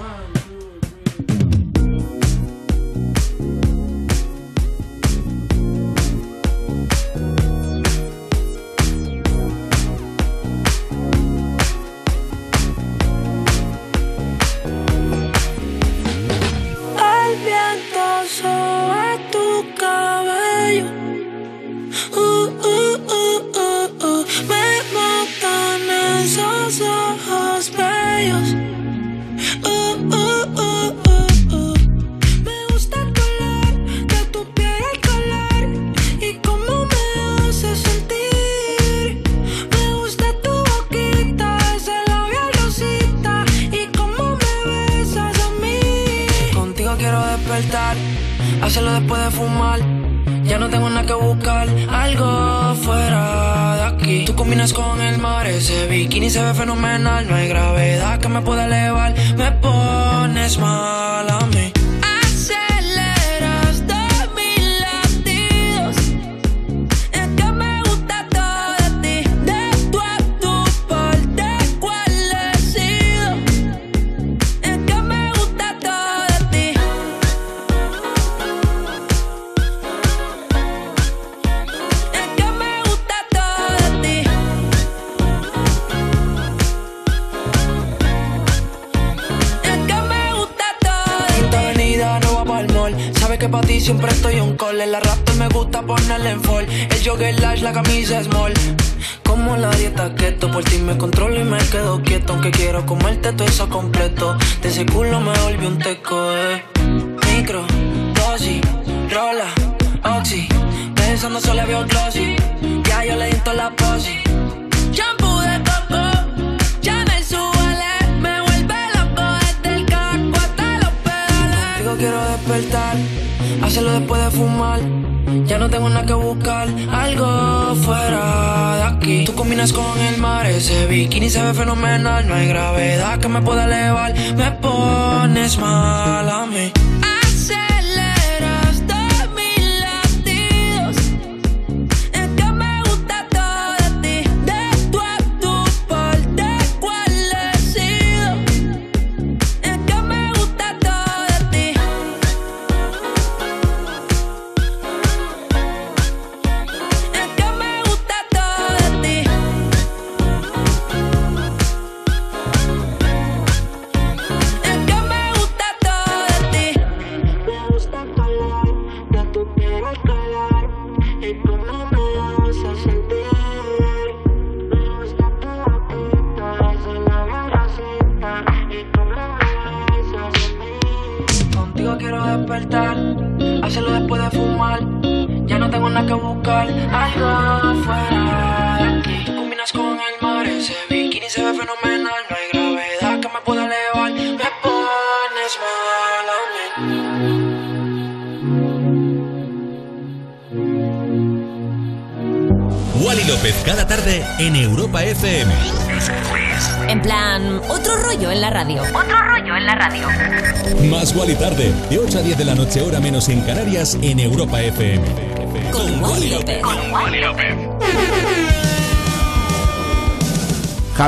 en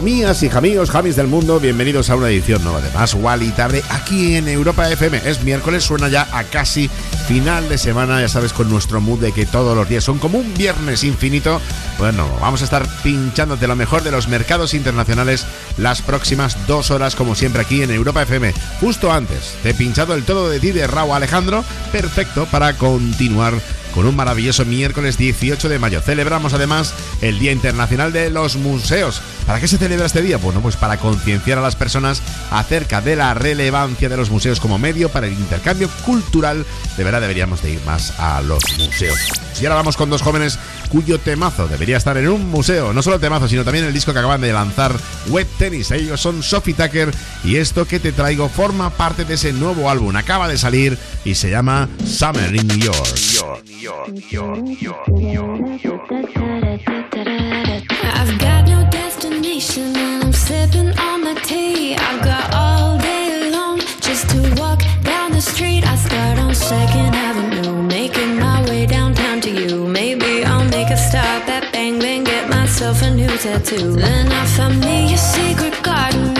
Jamías y jamíos, jamis del mundo, bienvenidos a una edición nueva de Más Wally Tarde aquí en Europa FM. Es miércoles, suena ya a casi final de semana, ya sabes, con nuestro mood de que todos los días son como un viernes infinito. Bueno, vamos a estar pinchándote lo mejor de los mercados internacionales las próximas dos horas, como siempre, aquí en Europa FM. Justo antes, te he pinchado el todo de ti de Raúl Alejandro, perfecto para continuar con un maravilloso miércoles 18 de mayo. Celebramos además el Día Internacional de los Museos. ¿Para qué se celebra este día? Bueno, pues para concienciar a las personas acerca de la relevancia de los museos como medio para el intercambio cultural. De verdad deberíamos de ir más a los museos. Y ahora vamos con dos jóvenes cuyo temazo debería estar en un museo. No solo el temazo, sino también el disco que acaban de lanzar Web Tennis. Ellos son Sophie Tucker y esto que te traigo forma parte de ese nuevo álbum. Acaba de salir y se llama Summer in York. I've and I'm sipping on the tea. I've got all day long just to walk down the street. I start on Second Avenue, making my way downtown to you. Maybe I'll make a stop at Bang Bang, get myself a new tattoo. Then I find me a secret garden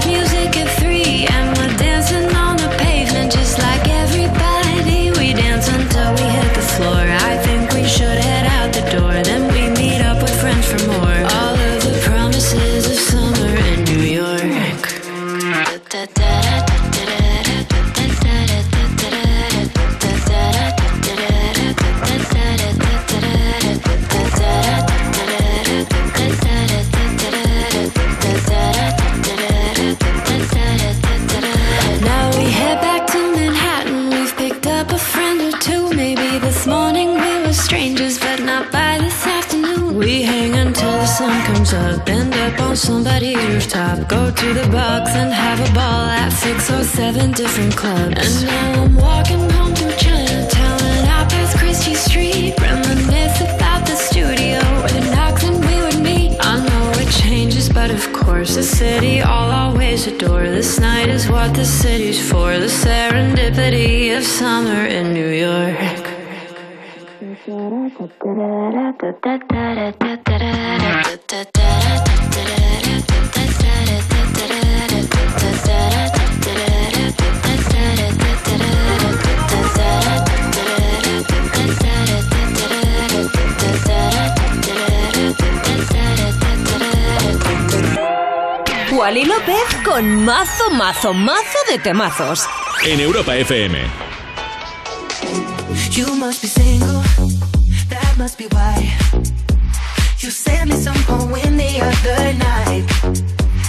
somebody's rooftop. Go to the box and have a ball at six or seven different clubs. And now I'm walking home through Chinatown and out past Christie Street. Reminisce about the studio where the knocks and we would meet. I know it changes, but of course, the city I'll always adore. This night is what the city's for. The serendipity of summer in New York. Wally López con mazo, mazo, mazo de temazos. En Europa FM. You must be single, that must be why. You sent me some poem the other night.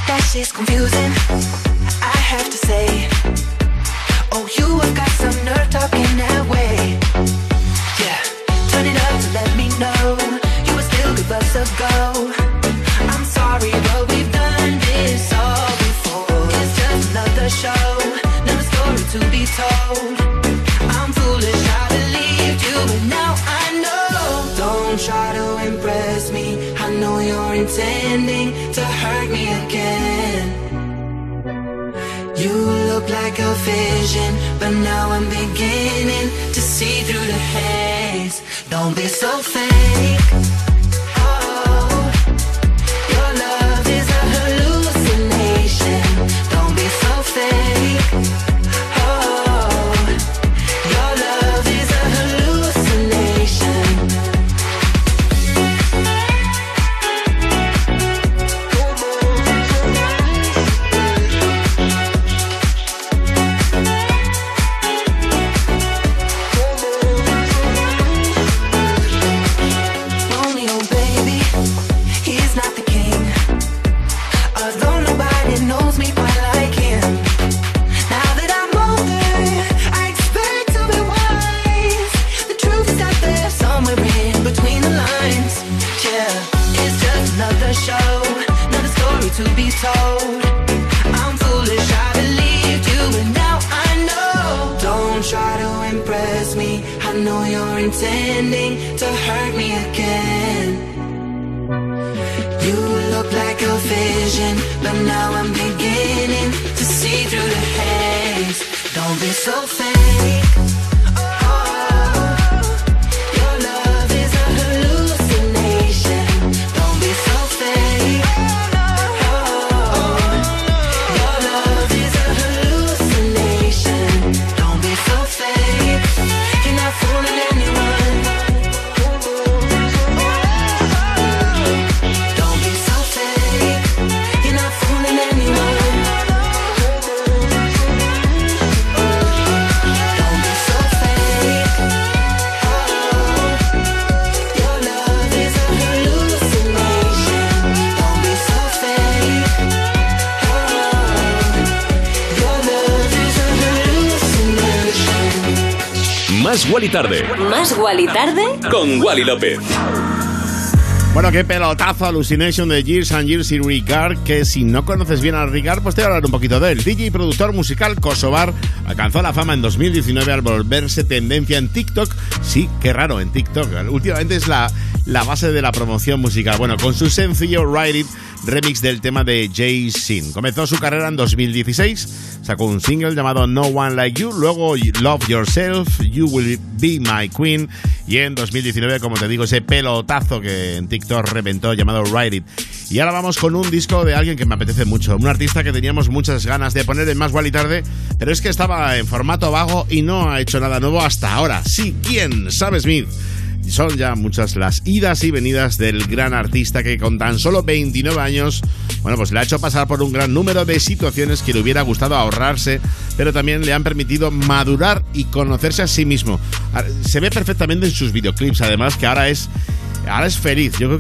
That shit's confusing, be so fake. Más Wally tarde con Wally López. Bueno, qué pelotazo Hallucination de Years and Years y Ricard, que si no conoces bien a Ricard, pues te voy a hablar un poquito de él. DJ y productor musical kosovar alcanzó la fama en 2019 al volverse tendencia en TikTok. Sí, qué raro en TikTok. Últimamente es la, la base de la promoción musical. Bueno, con su sencillo Ride It, remix del tema de Jay Sin. Comenzó su carrera en 2016, sacó un single llamado No One Like You, luego Love Yourself, You Will Be My Queen y en 2019, como te digo, ese pelotazo que en TikTok reventó llamado Ride It. Y ahora vamos con un disco de alguien que me apetece mucho, un artista que teníamos muchas ganas de poner en Más y Tarde, pero es que estaba en formato vago y no ha hecho nada nuevo hasta ahora. Sí, ¿quién? Sam Smith. Son ya muchas las idas y venidas del gran artista que con tan solo 29 años, bueno, pues le ha hecho pasar por un gran número de situaciones que le hubiera gustado ahorrarse, pero también le han permitido madurar y conocerse a sí mismo. Se ve perfectamente en sus videoclips, además que ahora es ahora es feliz. Yo creo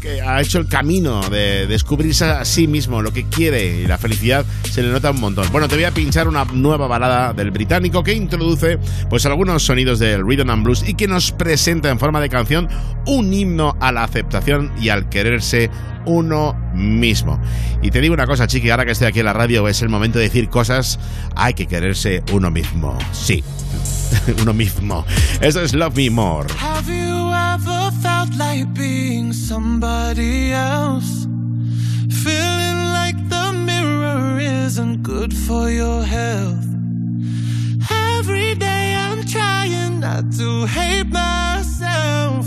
que ha, hecho el camino de descubrirse a sí mismo, lo que quiere y la felicidad se le nota un montón. Bueno, te voy a pinchar una nueva balada del británico que introduce pues algunos sonidos del rhythm and blues y que nos presenta en forma de canción un himno a la aceptación y al quererse uno mismo. Y te digo una cosa, chiqui, ahora que estoy aquí en la radio es el momento de decir cosas, hay que quererse uno mismo. Sí, uno mismo. Eso es Love Me More. Have you ever felt like being somebody else? Feeling like the mirror isn't good for your health. Every day I'm trying not to hate myself.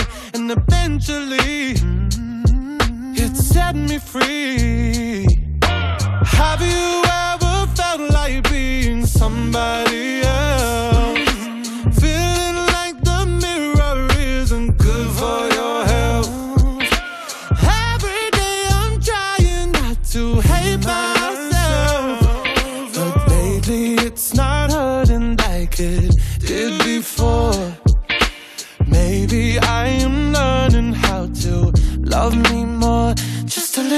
eventually it set me free. Have you ever felt like being somebody else?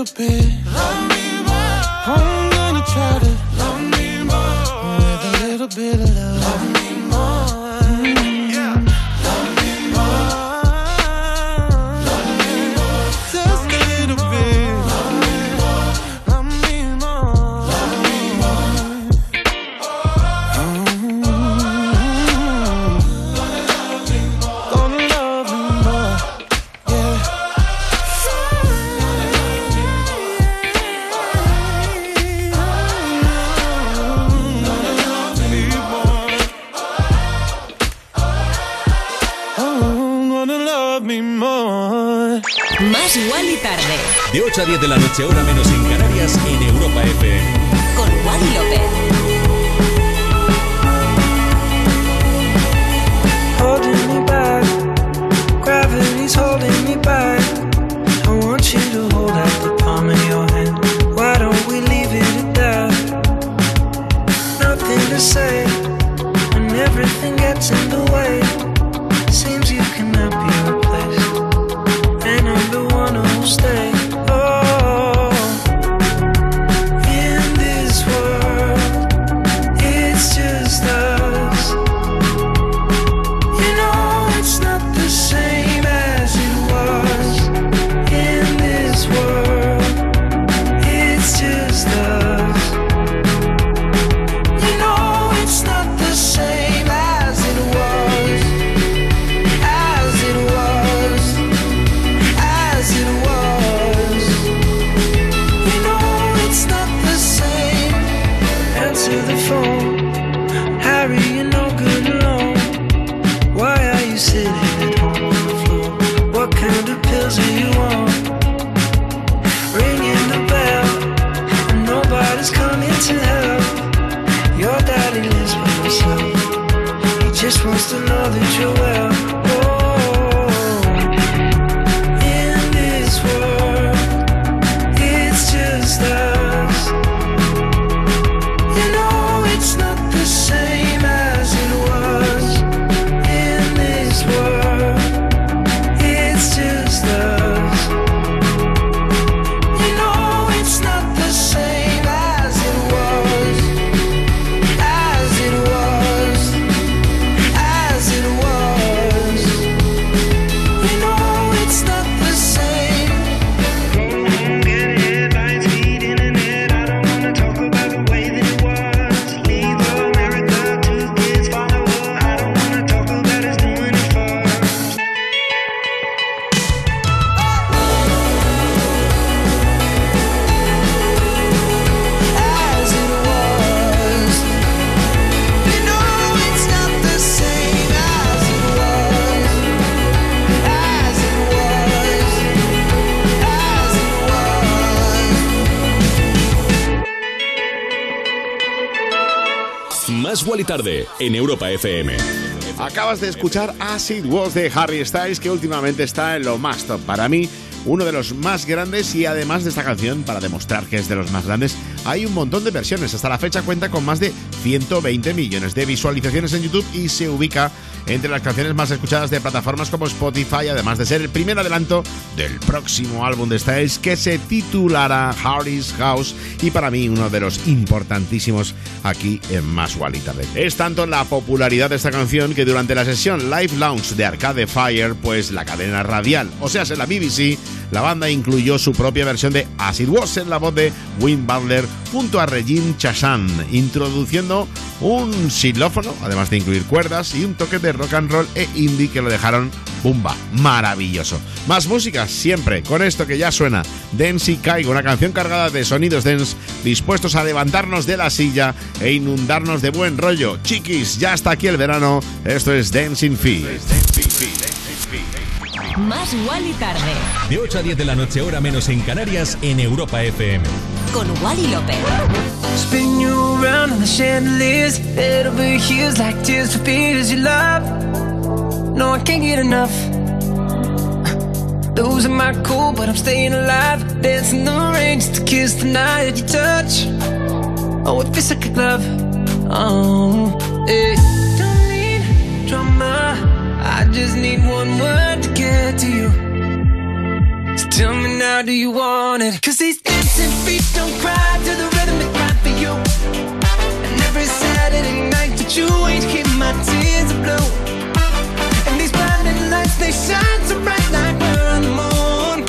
Little bit. Love me De 8 a 10 de la noche, hora menos en Canarias, en Europa FM. con Wally López. En Europa FM. Acabas de escuchar Acid Was de Harry Styles, que últimamente está en lo más top. Para mí, uno de los más grandes y además de esta canción, para demostrar que es de los más grandes, hay un montón de versiones. Hasta la fecha cuenta con más de 120 millones de visualizaciones en YouTube y se ubica entre las canciones más escuchadas de plataformas como Spotify, además de ser el primer adelanto del próximo álbum de Styles que se titulará Harry's House y para mí uno de los importantísimos aquí en Más Tarde. Es tanto la popularidad de esta canción que durante la sesión Live Lounge de Arcade Fire, pues la cadena radial, o sea, en la BBC, la banda incluyó su propia versión de Acid Was en la voz de Win Butler junto a Regine Chassan, introduciendo un xilófono, además de incluir cuerdas y un toque de rock and roll e indie que lo dejaron bumba, maravilloso. Más música siempre, con esto que ya suena, Dance y Caigo, una canción cargada de sonidos dance, dispuestos a levantarnos de la silla e inundarnos de buen rollo. Chiquis, ya está aquí el verano, esto es Dancing Feet. Más Wally Tarde. De 8 a 10 de la noche, hora menos en Canarias, en Europa FM. Con Wally López. Spin you around on the chandeliers. Over heels like tears for fears you love. No, I can't get enough. Losing my cool, but I'm staying alive. Dancing the rain just to kiss the night you touch. Oh, it feels like a glove. Oh, hey. Don't need drama. I just need one word to get to you. So tell me now, do you want it? Cause these dancing feet don't cry to the rhythm they cry for you. And every Saturday night that you ain't keep my tears blue. They shine so bright like we're on the moon.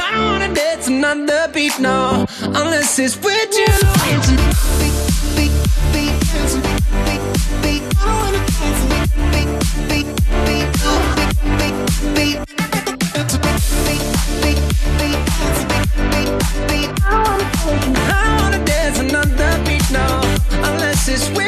I don't wanna dance another beat, no, unless it's with you. Dancing beat, beat, beat, dancing beat, beat, beat. I don't wanna dance beat, beat, beat, beat, beat, beat, beat. I wanna dance another beat now, unless it's with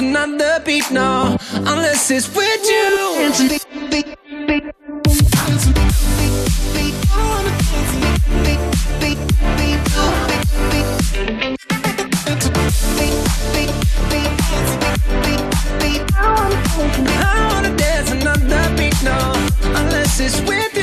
another beat, no, unless it's with you. Unless it's with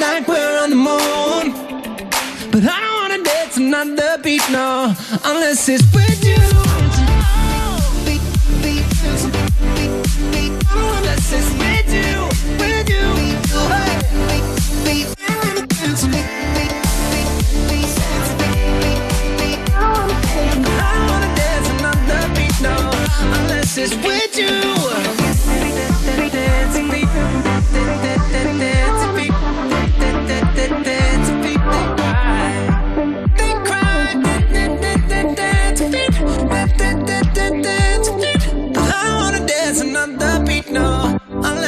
like we're on the moon. But I don't wanna dance another beat, no, unless it's with you. Wanna dance another beat, no, unless it's with you.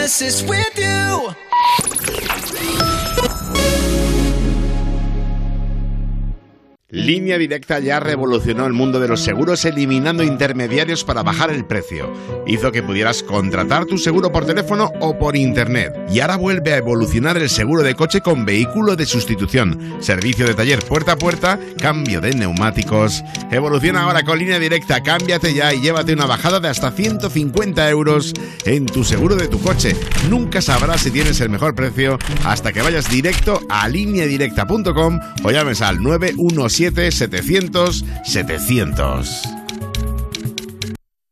Unless it's with you. Línea Directa ya revolucionó el mundo de los seguros eliminando intermediarios para bajar el precio. Hizo que pudieras contratar tu seguro por teléfono o por internet. Y ahora vuelve a evolucionar el seguro de coche con vehículo de sustitución, servicio de taller puerta a puerta, cambio de neumáticos. Evoluciona ahora con Línea Directa, cámbiate ya y llévate una bajada de hasta 150 euros en tu seguro de tu coche. Nunca sabrás si tienes el mejor precio hasta que vayas directo a lineadirecta.com o llames al 917 700 700.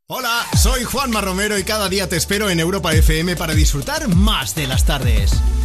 Hola, soy Juanma Romero y cada día te espero en Europa FM para disfrutar más de las tardes.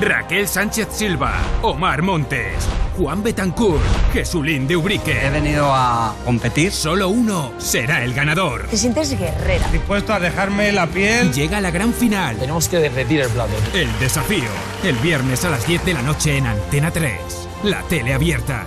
Raquel Sánchez Silva, Omar Montes, Juan Betancourt, Jesulín de Ubrique. He venido a competir. Solo uno será el ganador. Te sientes guerrera. Dispuesto a dejarme la piel. Llega la gran final. Tenemos que derretir el plato. El desafío. El viernes a las 10 de la noche en Antena 3. La tele abierta.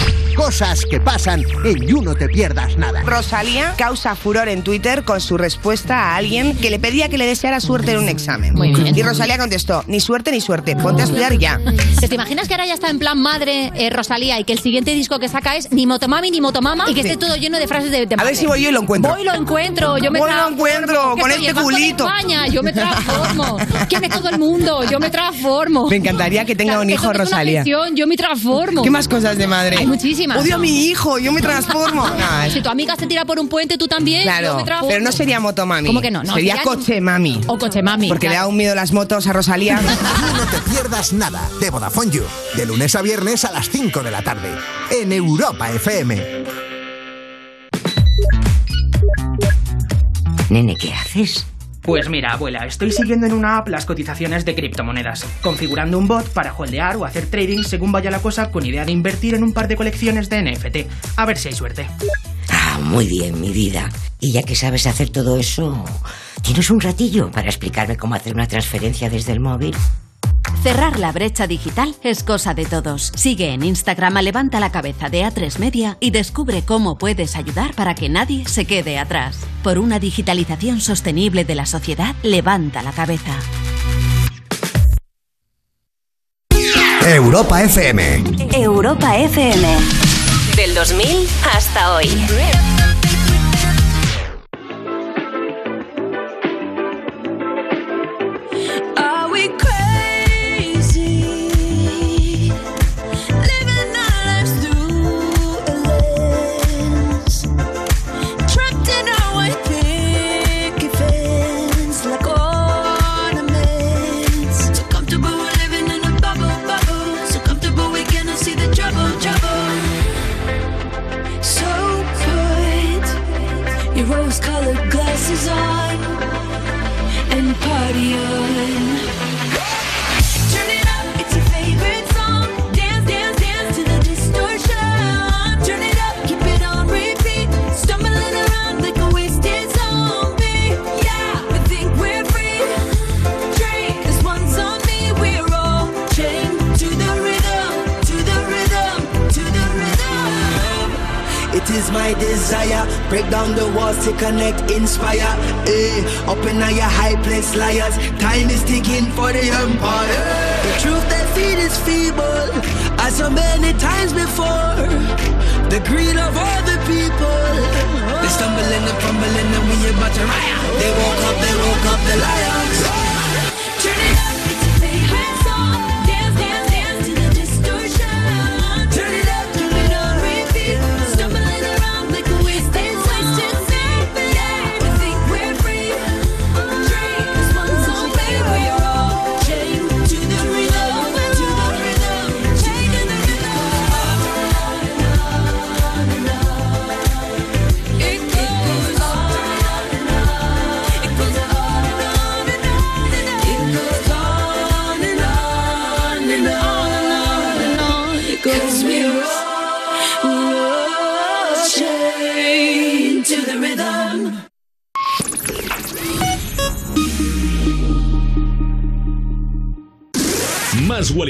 Cosas que pasan en You No Te Pierdas Nada. Rosalía causa furor en Twitter con su respuesta a alguien que le pedía que le deseara suerte en un examen. Muy bien. Y Rosalía contestó, ni suerte ni suerte, ponte a estudiar ya. ¿Te imaginas que ahora ya está en plan madre eh, Rosalía y que el siguiente disco que saca es ni motomami ni motomama y que esté todo lleno de frases de, de A ver si voy yo y lo encuentro. Voy y lo encuentro, yo me Voy y lo transformo, encuentro, con este culito. España, yo me transformo. ¿Quién es todo el mundo? Yo me transformo. Me encantaría que tenga Claro, un hijo Rosalía. yo me transformo. ¿Qué más cosas de madre? Hay muchísimas. Odio a mi hijo, yo me transformo. No, es- Si tu amiga se tira por un puente, tú también. yo Claro, pero no sería motomami. ¿Cómo que no? No, sería sería- coche mami. O coche mami. Porque le da un miedo las motos a Rosalía. No te pierdas nada de Vodafone You, de lunes a viernes a las 5 de la tarde, en Europa FM. Nene, ¿qué haces? Pues mira, abuela, estoy siguiendo en una app las cotizaciones de criptomonedas, configurando un bot para holdear o hacer trading según vaya la cosa con idea de invertir en un par de colecciones de NFT. A ver si hay suerte. Ah, muy bien, mi vida. Y ya que sabes hacer todo eso, ¿tienes un ratillo para explicarme cómo hacer una transferencia desde el móvil? Cerrar la brecha digital es cosa de todos. Sigue en Instagram a Levanta la Cabeza de A3 Media y descubre cómo puedes ayudar para que nadie se quede atrás. Por una digitalización sostenible de la sociedad, levanta la cabeza. Europa FM. Europa FM. Del 2000 hasta hoy. Desire. Break down the walls to connect, inspire. Eh, up in your high place, liars. Time is ticking for the empire. The truth they feed is feeble, as so many times before. The greed of all the people. They stumbling and fumbling, and we about to riot. They woke up, they woke up the lions.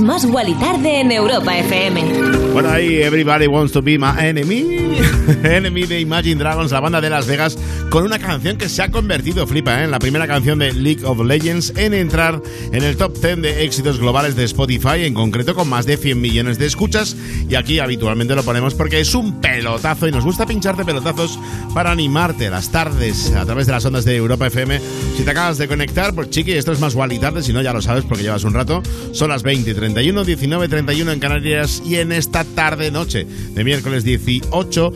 Más Wally Tarde en Europa FM. Bueno, ahí Everybody Wants to Be My Enemy. Enemy de Imagine Dragons, la banda de Las Vegas, con una canción que se ha convertido, flipa, ¿eh? en la primera canción de League of Legends en entrar en el top 10 de éxitos globales de Spotify, en concreto con más de 100 millones de escuchas. Y aquí habitualmente lo ponemos porque es un pelotazo y nos gusta pincharte pelotazos para animarte las tardes a través de las ondas de Europa FM. Si te acabas de conectar, pues chiqui, esto es más Wally tarde, si no ya lo sabes porque llevas un rato. Son las 20 y 31, 19 y 31 en Canarias y en esta tarde-noche de miércoles 18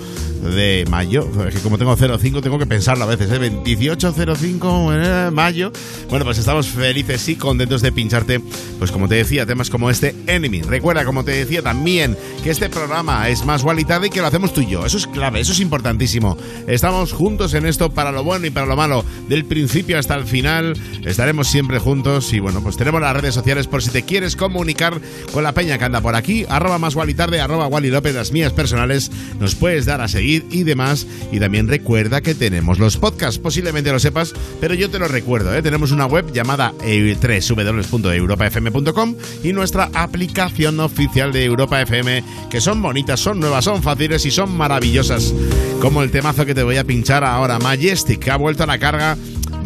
de mayo. Que como tengo 05 tengo que pensarlo a veces, ¿eh? 1805 eh, mayo. Bueno, pues estamos felices y contentos de pincharte, pues como te decía, temas como este Enemy. Recuerda, como te decía también, que este programa es más igual y que lo hacemos tú y yo. Eso es clave, eso es importantísimo. Estamos juntos en esto para lo bueno y para lo malo. Del principio hasta el final estaremos siempre juntos y bueno, pues tenemos las redes sociales por si te quieres comunicar con la peña que anda por aquí. Arroba más igual y tarde, arroba Wally López, las mías personales. Nos puedes dar a seguir y demás. Y también recuerda que tenemos los podcasts. Posiblemente lo sepas, pero yo te lo recuerdo. ¿eh? Tenemos una web llamada www.europafm.com y nuestra aplicación oficial de Europa FM, que son bonitas, son nuevas, son fáciles y son maravillosas. Como el temazo que te voy a pinchar ahora, Majestic, que ha vuelto a la carga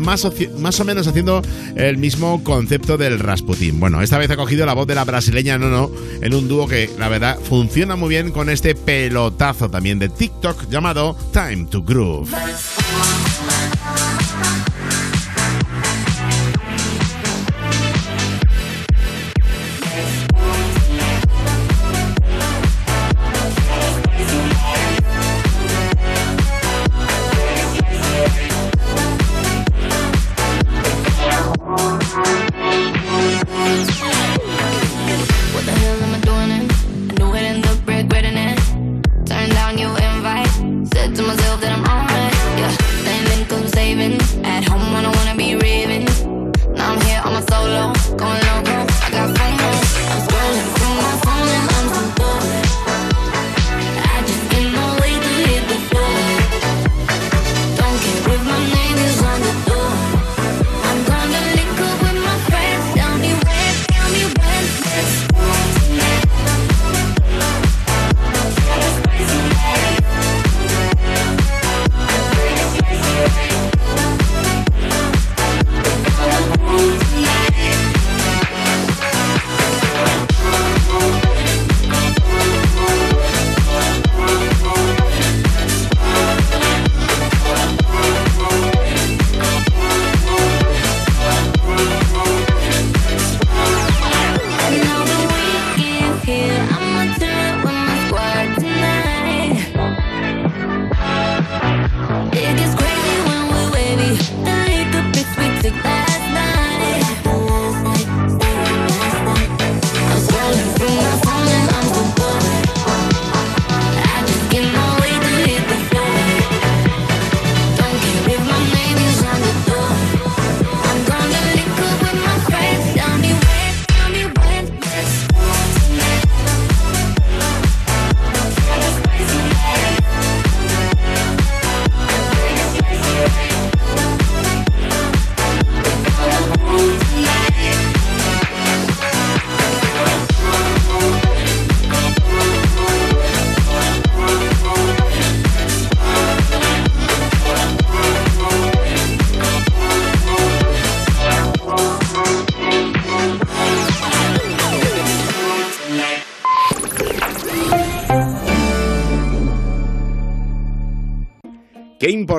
más o, más o, menos haciendo el mismo concepto del Rasputin. Bueno, esta vez ha cogido la voz de la brasileña Nono en un dúo que, la verdad, funciona muy bien con este pelotazo también de TikTok llamado Time to Groove.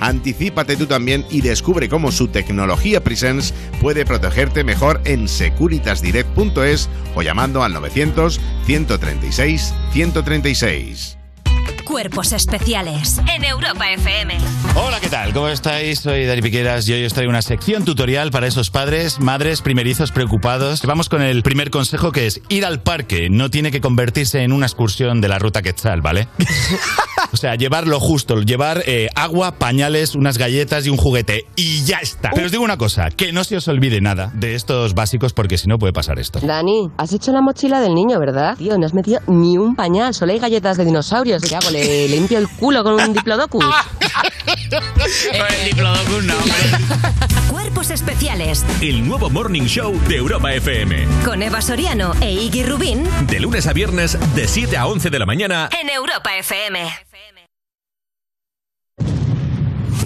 Anticípate tú también y descubre cómo su tecnología Presence puede protegerte mejor en securitasdirect.es o llamando al 900 136 136. Cuerpos especiales en Europa FM. Hola, ¿qué tal? ¿Cómo estáis? Soy Dani Piqueras y hoy os traigo una sección tutorial para esos padres, madres, primerizos preocupados. Vamos con el primer consejo que es ir al parque. No tiene que convertirse en una excursión de la ruta Quetzal, ¿vale? o sea, llevar lo justo, llevar eh, agua, pañales, unas galletas y un juguete. Y ya está. Pero os digo una cosa, que no se os olvide nada de estos básicos porque si no puede pasar esto. Dani, has hecho la mochila del niño, ¿verdad? Tío, no has metido ni un pañal, solo hay galletas de dinosaurios. ¿Qué hago? ¿Le limpio el culo con un diplodocus? el diplodocus no, Cuerpos especiales El nuevo Morning Show de Europa FM. con Eva Soriano e Iggy Rubín De lunes a viernes, de 7 a 11 de la mañana. en Europa FM.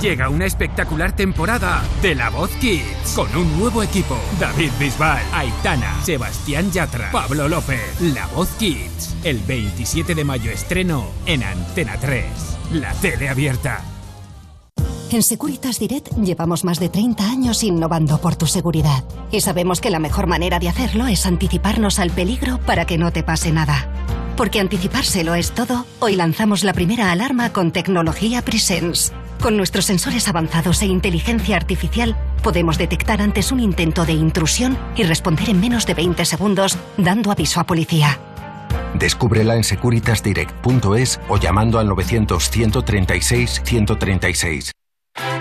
Llega una espectacular temporada de La Voz Kids con un nuevo equipo. David Bisbal, Aitana, Sebastián Yatra, Pablo López. La Voz Kids. El 27 de mayo estreno en Antena 3. La tele abierta. En Securitas Direct llevamos más de 30 años innovando por tu seguridad y sabemos que la mejor manera de hacerlo es anticiparnos al peligro para que no te pase nada. Porque anticipárselo es todo, hoy lanzamos la primera alarma con tecnología Presence. Con nuestros sensores avanzados e inteligencia artificial podemos detectar antes un intento de intrusión y responder en menos de 20 segundos dando aviso a policía. Descúbrela en securitasdirect.es o llamando al 900-136-136.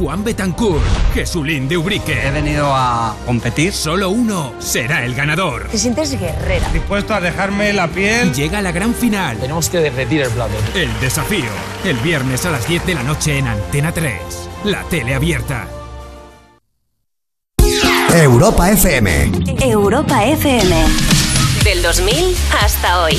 Juan Betancourt, Jesulín de Ubrique. He venido a competir. Solo uno será el ganador. Te sientes guerrera. Dispuesto a dejarme la piel. Llega la gran final. Tenemos que derretir el plato. El desafío. El viernes a las 10 de la noche en Antena 3. La tele abierta. Europa FM. Europa FM. Del 2000 hasta hoy.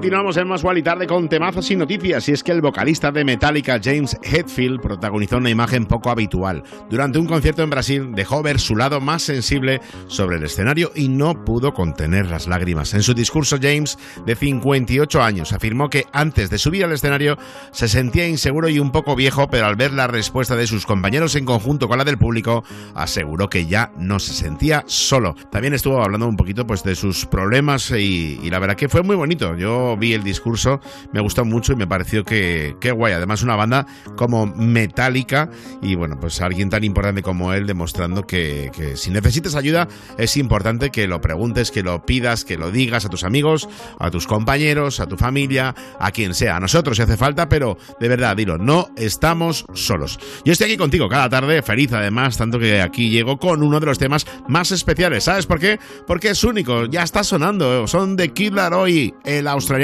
Continuamos en Más y Tarde con temazos y noticias. Y es que el vocalista de Metallica, James Hetfield, protagonizó una imagen poco habitual. Durante un concierto en Brasil, dejó ver su lado más sensible sobre el escenario y no pudo contener las lágrimas. En su discurso, James, de 58 años, afirmó que antes de subir al escenario se sentía inseguro y un poco viejo, pero al ver la respuesta de sus compañeros en conjunto con la del público, aseguró que ya no se sentía solo. También estuvo hablando un poquito pues, de sus problemas y, y la verdad que fue muy bonito. Yo vi el discurso, me gustó mucho y me pareció que, que guay. Además, una banda como Metallica y bueno, pues alguien tan importante como él demostrando que, que si necesitas ayuda es importante que lo preguntes, que lo pidas, que lo digas a tus amigos, a tus compañeros, a tu familia, a quien sea. A nosotros si hace falta, pero de verdad, dilo, no estamos solos. Yo estoy aquí contigo cada tarde, feliz además, tanto que aquí llego con uno de los temas más especiales. ¿Sabes por qué? Porque es único, ya está sonando. Son de Kid Laroi, el australiano,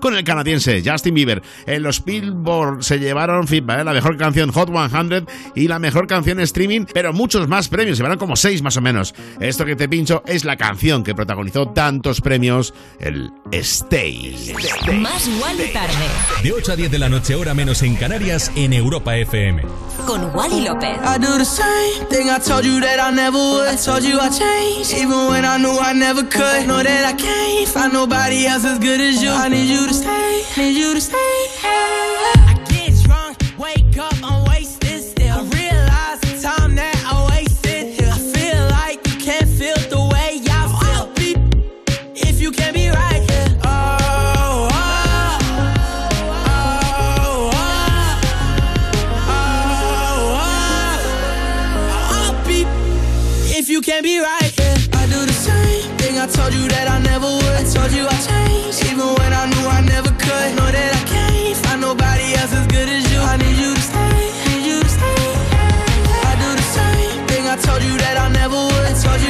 con el canadiense Justin Bieber. En los Billboard se llevaron feedback, ¿eh? la mejor canción Hot 100 y la mejor canción streaming, pero muchos más premios, se llevaron como seis más o menos. Esto que te pincho es la canción que protagonizó tantos premios, el Stay. Más Wally tarde. De 8 a 10 de la noche, hora menos en Canarias, en Europa FM. Con Wally López. I do the same thing I told you that I never would. I told you I changed, even when I knew I never could. Know that I can't find nobody else as good as you. I need you to stay, need you to stay. I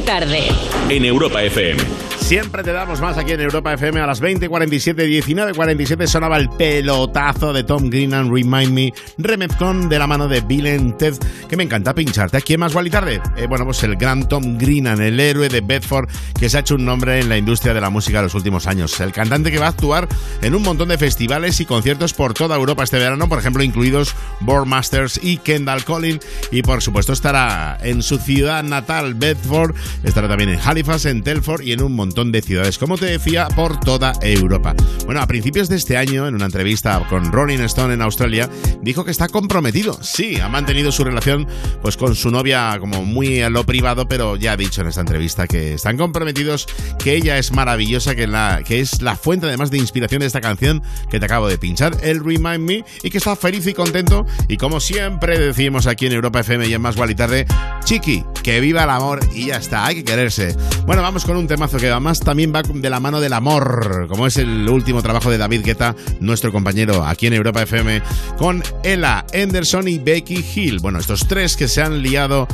Tarde. En Europa FM. Siempre te damos más aquí en Europa FM a las 20.47, 19.47 sonaba el pelotazo de Tom Green and Remind Me, remezclón de la mano de Bill and Ted, que me encanta pincharte. ¿A quién más Wally tarde? Eh, bueno, pues el gran Tom Greenan, el héroe de Bedford, que se ha hecho un nombre en la industria de la música en los últimos años. El cantante que va a actuar en un montón de festivales y conciertos por toda Europa este verano, por ejemplo, incluidos Born Masters y Kendall Collin, y por supuesto estará en su ciudad natal, Bedford, estará también en Halifax, en Telford y en un montón de ciudades, como te decía, por toda Europa. Bueno, a principios de este año, en una entrevista con Rolling Stone en Australia, dijo que está comprometido. Sí, ha mantenido su relación pues con su novia como muy a lo privado, pero ya ha dicho en esta entrevista que están comprometidos, que ella es maravillosa, que, la, que es la fuente además de inspiración de esta canción que te acabo de pinchar, el Remind Me, y que está feliz y contento. Y como siempre decimos aquí en Europa FM y en Más y Tarde, chiqui, que viva el amor y ya está, hay que quererse. Bueno, vamos con un temazo que además también va de la mano del amor, como es el último trabajo de David Guetta, nuestro compañero aquí en Europa FM, con Ella Anderson y Becky Hill. Bueno, estos tres que se han liado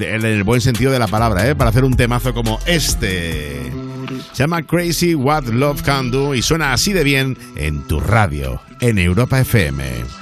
en el buen sentido de la palabra, ¿eh? para hacer un temazo como este. Se llama Crazy What Love Can Do y suena así de bien en tu radio, en Europa FM.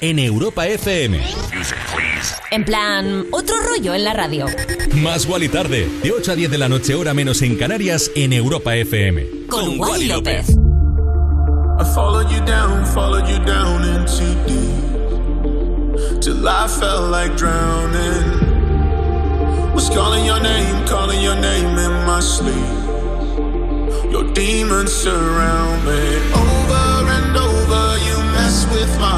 en Europa FM. En plan, otro rollo en la radio. Más Wally tarde, de 8 a 10 de la noche, hora menos en Canarias, en Europa FM. Con Wally López. I followed you down, followed you down into deep. Till I felt like drowning. Was calling your name, calling your name in my sleep. Your demons surround me. Over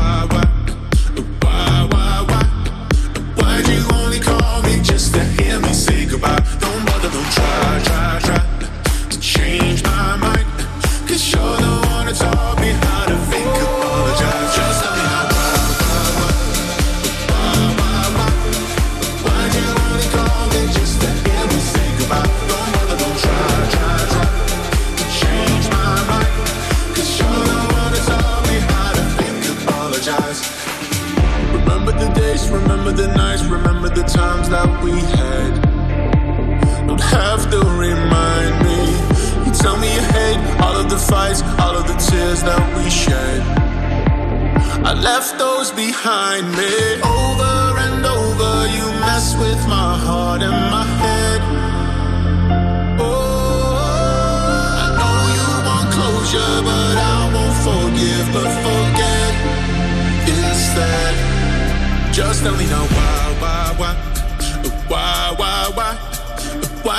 Why, the fights, all of the tears that we shed. I left those behind me. Over and over, you mess with my heart and my head. Oh, I know you want closure, but I won't forgive, but forget instead. Just tell me now why, why, why, why?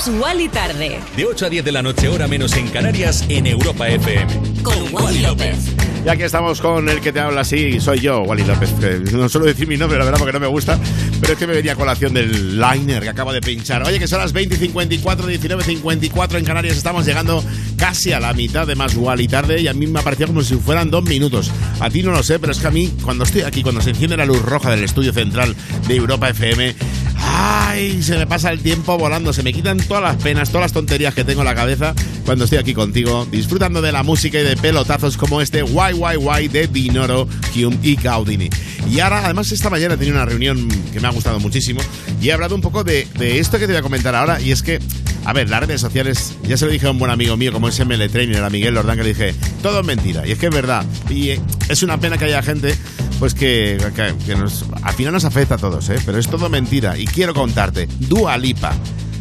Más Wally tarde. De 8 a 10 de la noche, hora menos en Canarias, en Europa FM. Con Wally López. Y aquí estamos con el que te habla así, soy yo, Wally López. No suelo decir mi nombre, la verdad, porque no me gusta, pero es que me venía a colación del liner que acabo de pinchar. Oye, que son las 20 y 54, 19 54 en Canarias, estamos llegando casi a la mitad de más Wally tarde y a mí me parecía como si fueran dos minutos. A ti no lo sé, pero es que a mí, cuando estoy aquí, cuando se enciende la luz roja del estudio central de Europa FM, ¡Ay! Se me pasa el tiempo volando, se me quitan todas las penas, todas las tonterías que tengo en la cabeza cuando estoy aquí contigo, disfrutando de la música y de pelotazos como este YYY de Dinoro, Hume y Gaudini. Y ahora, además, esta mañana he tenido una reunión que me ha gustado muchísimo y he hablado un poco de, de esto que te voy a comentar ahora, y es que, a ver, las redes sociales, ya se lo dije a un buen amigo mío, como es ML Trainer, a Miguel Lordán, que le dije, todo es mentira, y es que es verdad, y eh, es una pena que haya gente pues que, que- que nos, al final nos afecta a todos, ¿eh? pero es todo mentira. Y quiero contarte, Dua Lipa.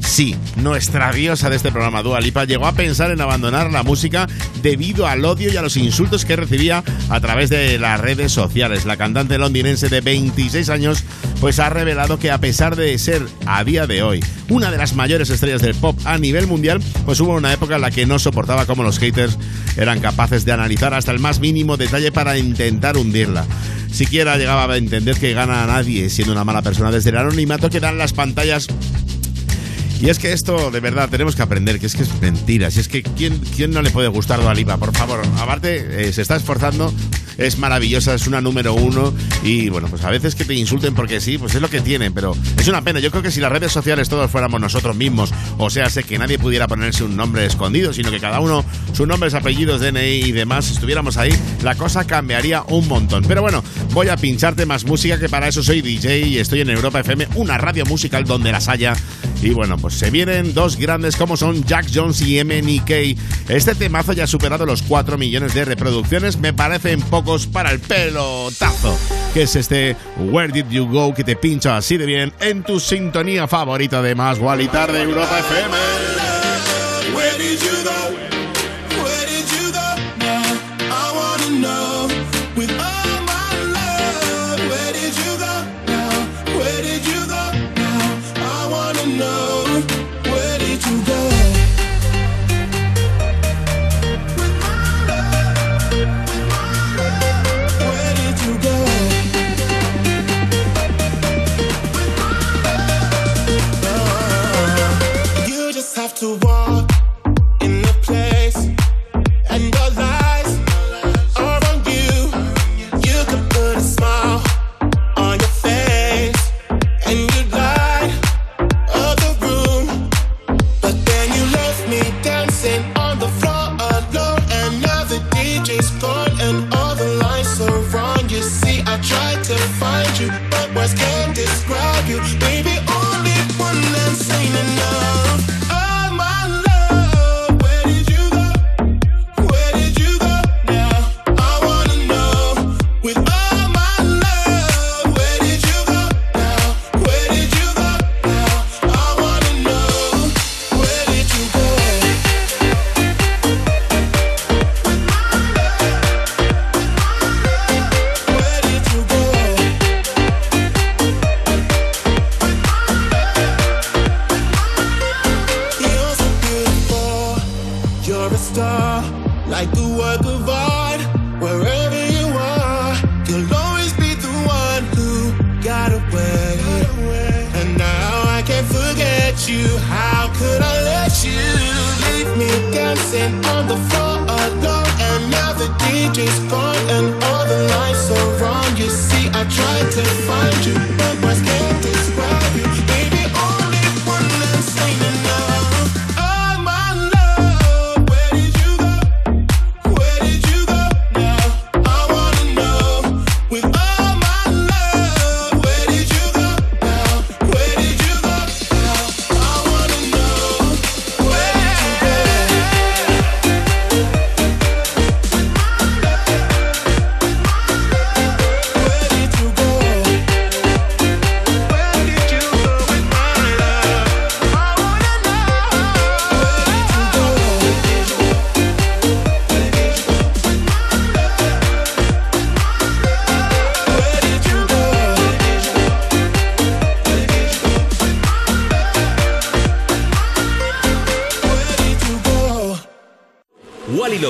Sí, nuestra diosa de este programa, Dua Lipa, llegó a pensar en abandonar la música debido al odio y a los insultos que recibía a través de las redes sociales. La cantante londinense de 26 años pues ha revelado que a pesar de ser a día de hoy una de las mayores estrellas del pop a nivel mundial, pues hubo una época en la que no soportaba cómo los haters eran capaces de analizar hasta el más mínimo detalle para intentar hundirla. Siquiera llegaba a entender que gana a nadie siendo una mala persona desde el anonimato que dan las pantallas y es que esto, de verdad, tenemos que aprender que es que es mentira. Si es que, ¿quién, quién no le puede gustar Dua Lipa? Por favor, aparte, eh, se está esforzando, es maravillosa, es una número uno. Y bueno, pues a veces que te insulten porque sí, pues es lo que tienen, pero es una pena. Yo creo que si las redes sociales todos fuéramos nosotros mismos, o sea, sé que nadie pudiera ponerse un nombre escondido, sino que cada uno, sus nombres, apellidos, DNI y demás, estuviéramos ahí, la cosa cambiaría un montón. Pero bueno, voy a pincharte más música, que para eso soy DJ y estoy en Europa FM, una radio musical donde las haya. Y bueno, pues se vienen dos grandes como son Jack Jones y MNK. Este temazo ya ha superado los 4 millones de reproducciones, me parecen para el pelotazo. Que es este Where Did You Go que te pincha así de bien en tu sintonía favorita de Más Wally Tarde Europa FM. Where did you go?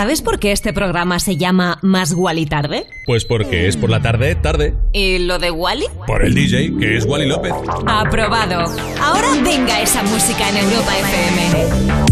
¿Sabes por qué este programa se llama Más Wally Tarde? Pues porque es por la tarde, tarde. ¿Y lo de Wally? Por el DJ, que es Wally López. Aprobado. Ahora venga esa música en Europa FM.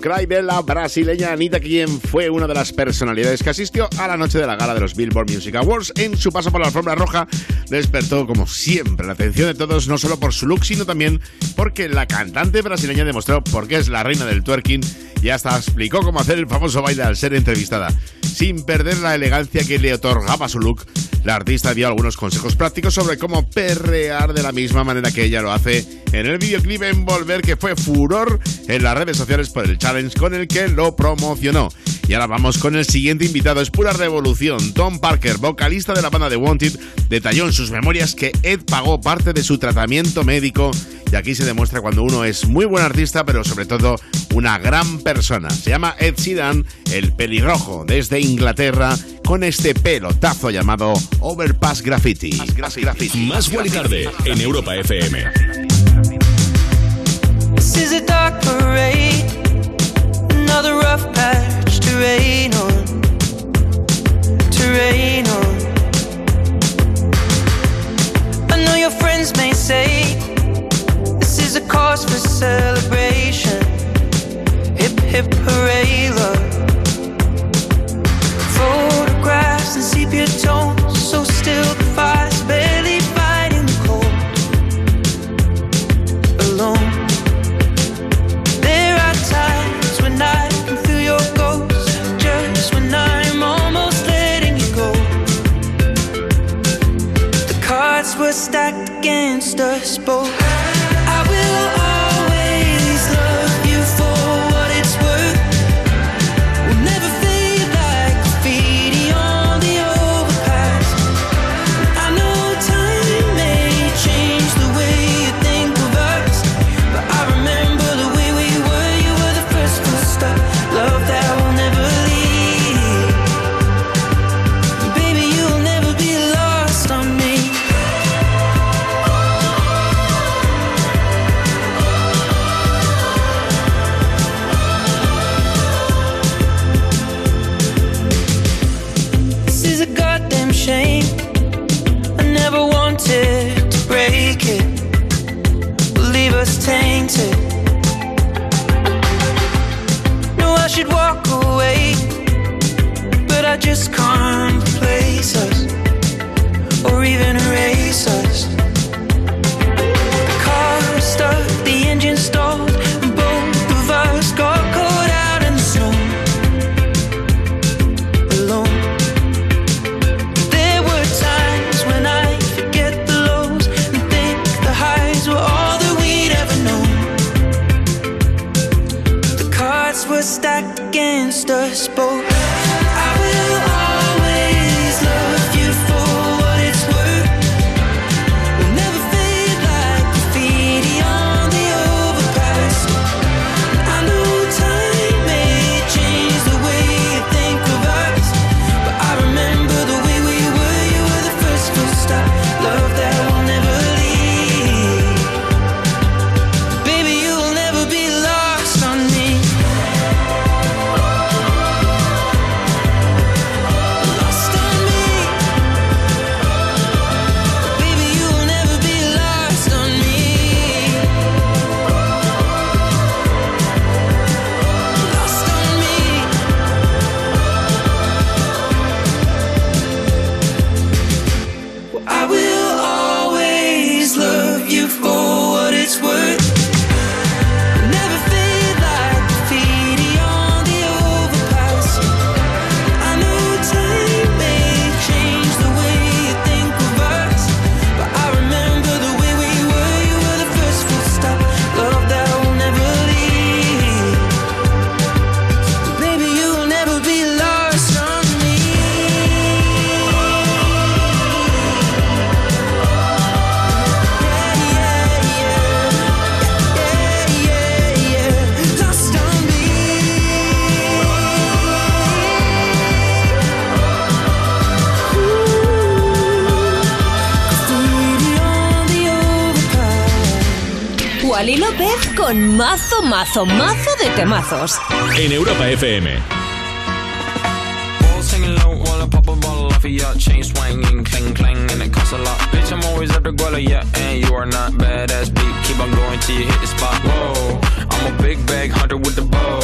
Cry de la brasileña Anita, quien fue una de las personalidades que asistió a la noche de la gala de los Billboard Music Awards. En su paso por la alfombra roja, despertó, como siempre, la atención de todos, no solo por su look, sino también porque la cantante brasileña demostró por qué es la reina del twerking y hasta explicó cómo hacer el famoso baile al ser entrevistada. Sin perder la elegancia que le otorgaba su look, la artista dio algunos consejos prácticos sobre cómo perrear de la misma manera que ella lo hace en el videoclip Envolver que fue furor en las redes sociales por el challenge con el que lo promocionó. Y ahora vamos con el siguiente invitado, es pura revolución. Tom Parker, vocalista de la banda de Wanted, detalló en sus memorias que Ed pagó parte de su tratamiento médico y aquí se demuestra cuando uno es muy buen artista, pero sobre todo una gran persona. Se llama Ed Sheeran, el pelirrojo, desde Inglaterra, con este pelotazo llamado Overpass Graffiti. Más y tarde en Europa FM. This is a dark parade, another rough patch to rain on, to rain on. I know your friends may say this is a cause for celebration. Hip hip hooray, love. Photographs and sepia tones, dust bowl yeah, and you are not badass beat. Keep on going till you hit the spot. Whoa, I'm a big bag hunter with the bow.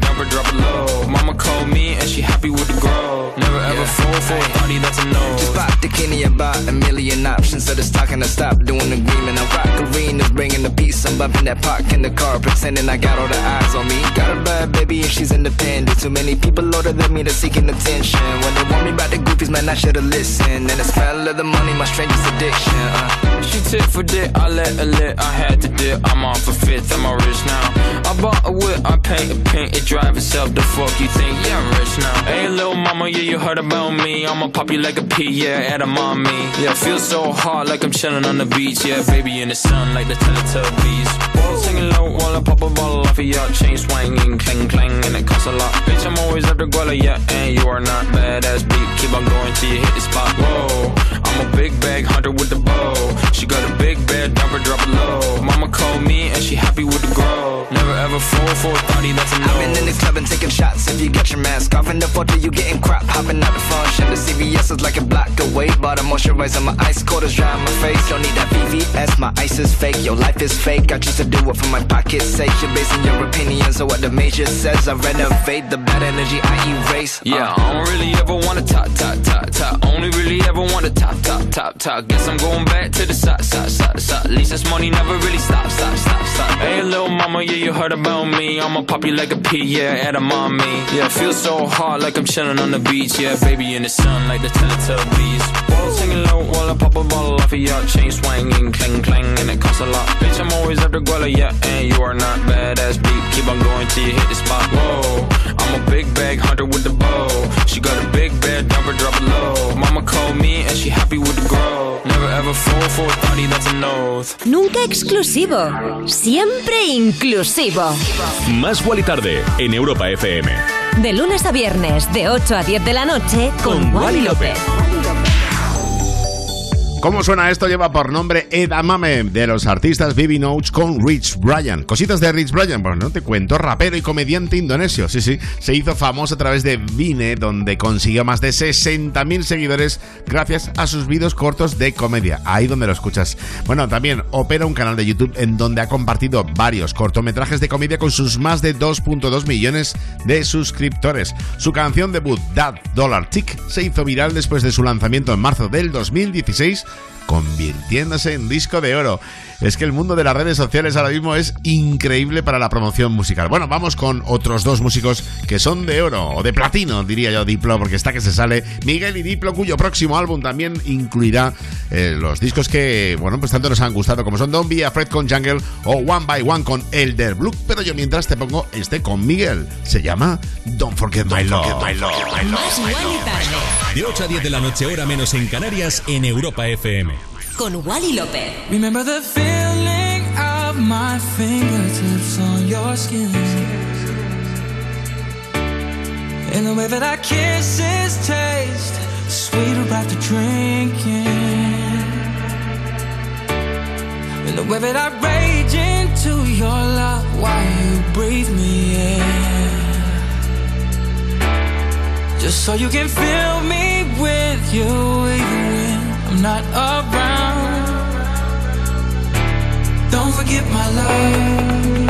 dump her, drop her low. Mama called me and she happy with the grow. Never ever fall for a party that's a no. Kenny about a million options. So just talking to stop doing agreement. I rock arenas, bringing the peace. I'm bumping that park in the car, pretending I got all the eyes on me. Got a bad baby and she's independent. Too many people older than me, they're seeking attention. When they want me about the goofies, man, I should've listened. And the smell of the money, my strangest addiction. Uh. She tit for dick, I let her lit. I had to dip, I'm off for fifth, I'm all rich now. I bought a whip, I paint a paint, it drive itself. The fuck you think? Yeah, I'm rich now. Hey, little mama, yeah, you heard about me. I'ma pop you like a pea, yeah, at a mommy. Yeah, feel so hot like I'm chilling on the beach. Yeah, baby in the sun like the Teletubbies. Balls singing low while I pop a bottle off of your chain swinging, clang clang, and it costs a lot. Bitch, I'm always after Guala, yeah, and you are not bad badass beat. Keep on going till you hit the spot. Whoa, I'm a big bag hunter with the bow. She got a big bed, dump her, drop it low. Mama called me and she happy with the grow. Never ever fall for a thotty, that's a no. I've been in the club and taking shots. If you get your mask off in the photo, you getting crap. Hopping out the function. The CVS is like a block away. But I'm moisturizing my ice cold is dry on my face. Don't need that VVS, my ice is fake. Your life is fake. I choose to do it for my pocket's sake. You're basing your opinions on what the major says. I renovate the bad energy I erase. Uh. Yeah, I don't really ever wanna top, top, top, top. Only really ever wanna top, top, top, top. Guess I'm going back to the side, side, side, side. At least this money never really stop, stop, stop, stop. Hey, little mama, yeah, you heard about me. I'ma pop you like a pea, yeah, at a mommy. Yeah, feel so hot like I'm chilling on the beach. Yeah, baby in the sun like the Teletubbies. Balls singing low while I pop a bottle off of your chain swinging, clang clang, and it costs a lot. Bitch, I'm always after Guala, yeah, and you are not badass beat. Keep on going till you hit the spot. Whoa, I'm a big bag hunter with the bow. She got a big bed, her, drop it low. Mama called me and she happy with the grow. Never ever fall for a thotty, that's a nose. Nunca exclusivo, siempre inclusivo. Más Wally tarde en Europa FM. De lunes a viernes, de 8 a 10 de la noche, con, Wally López. ¿Cómo suena esto? Lleva por nombre Edamame de los artistas Vivi Notes con Rich Brian. Cositas de Rich Brian, pues no te cuento, rapero y comediante indonesio. Sí, sí, se hizo famoso a través de Vine, donde consiguió más de 60.000 seguidores gracias a sus vídeos cortos de comedia. Ahí donde lo escuchas. Bueno, también opera un canal de YouTube en donde ha compartido varios cortometrajes de comedia con sus más de 2.2 millones de suscriptores. Su canción debut, That Dollar Tick, se hizo viral después de su lanzamiento en marzo del 2016 convirtiéndose en disco de oro. Es que el mundo de las redes sociales ahora mismo es increíble para la promoción musical. Bueno, vamos con otros dos músicos que son de oro, o de platino, diría yo, Diplo, porque está que se sale Miguel y Diplo, cuyo próximo álbum también incluirá eh, los discos que, bueno, pues tanto nos han gustado, como son Don't Be Afraid con Jungle o One by One con Elder Blue. Pero yo mientras te pongo este con Miguel. Se llama Don't Forget My Love. De 8 a 10 de la noche, hora menos en Canarias, en Europa FM. Con Wally López. Remember the feeling of my fingertips on your skin. And the way that our kisses taste sweeter after drinking. And the way that I rage into your love while you breathe me in. Just so you can fill me with you even when I'm not around. Don't forget my love.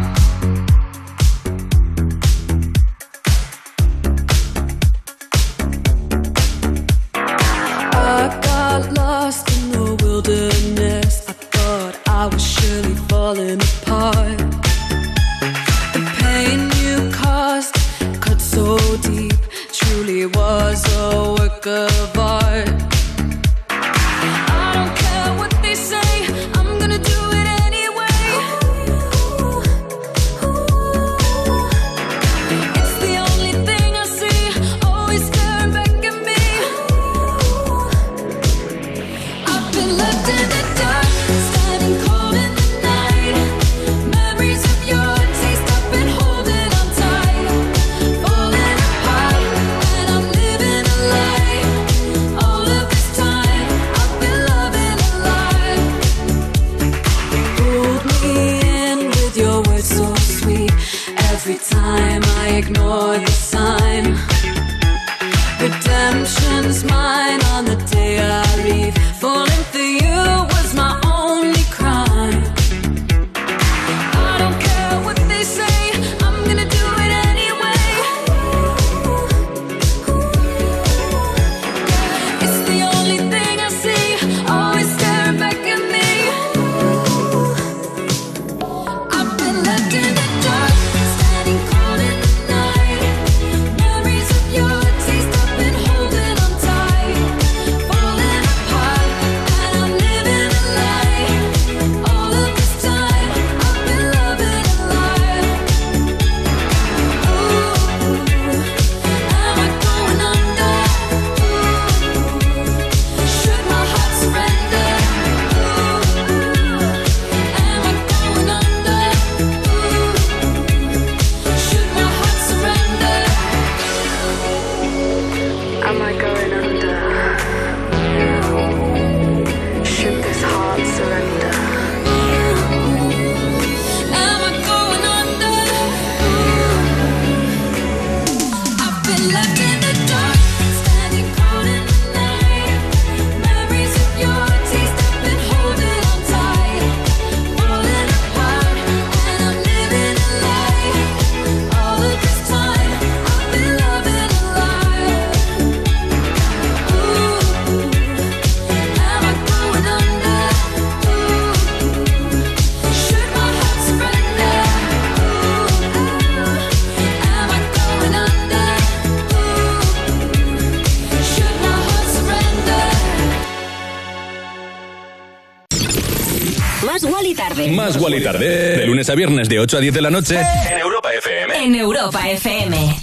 Wally tarde. De lunes a viernes de 8 a 10 de la noche. En Europa FM. En Europa FM.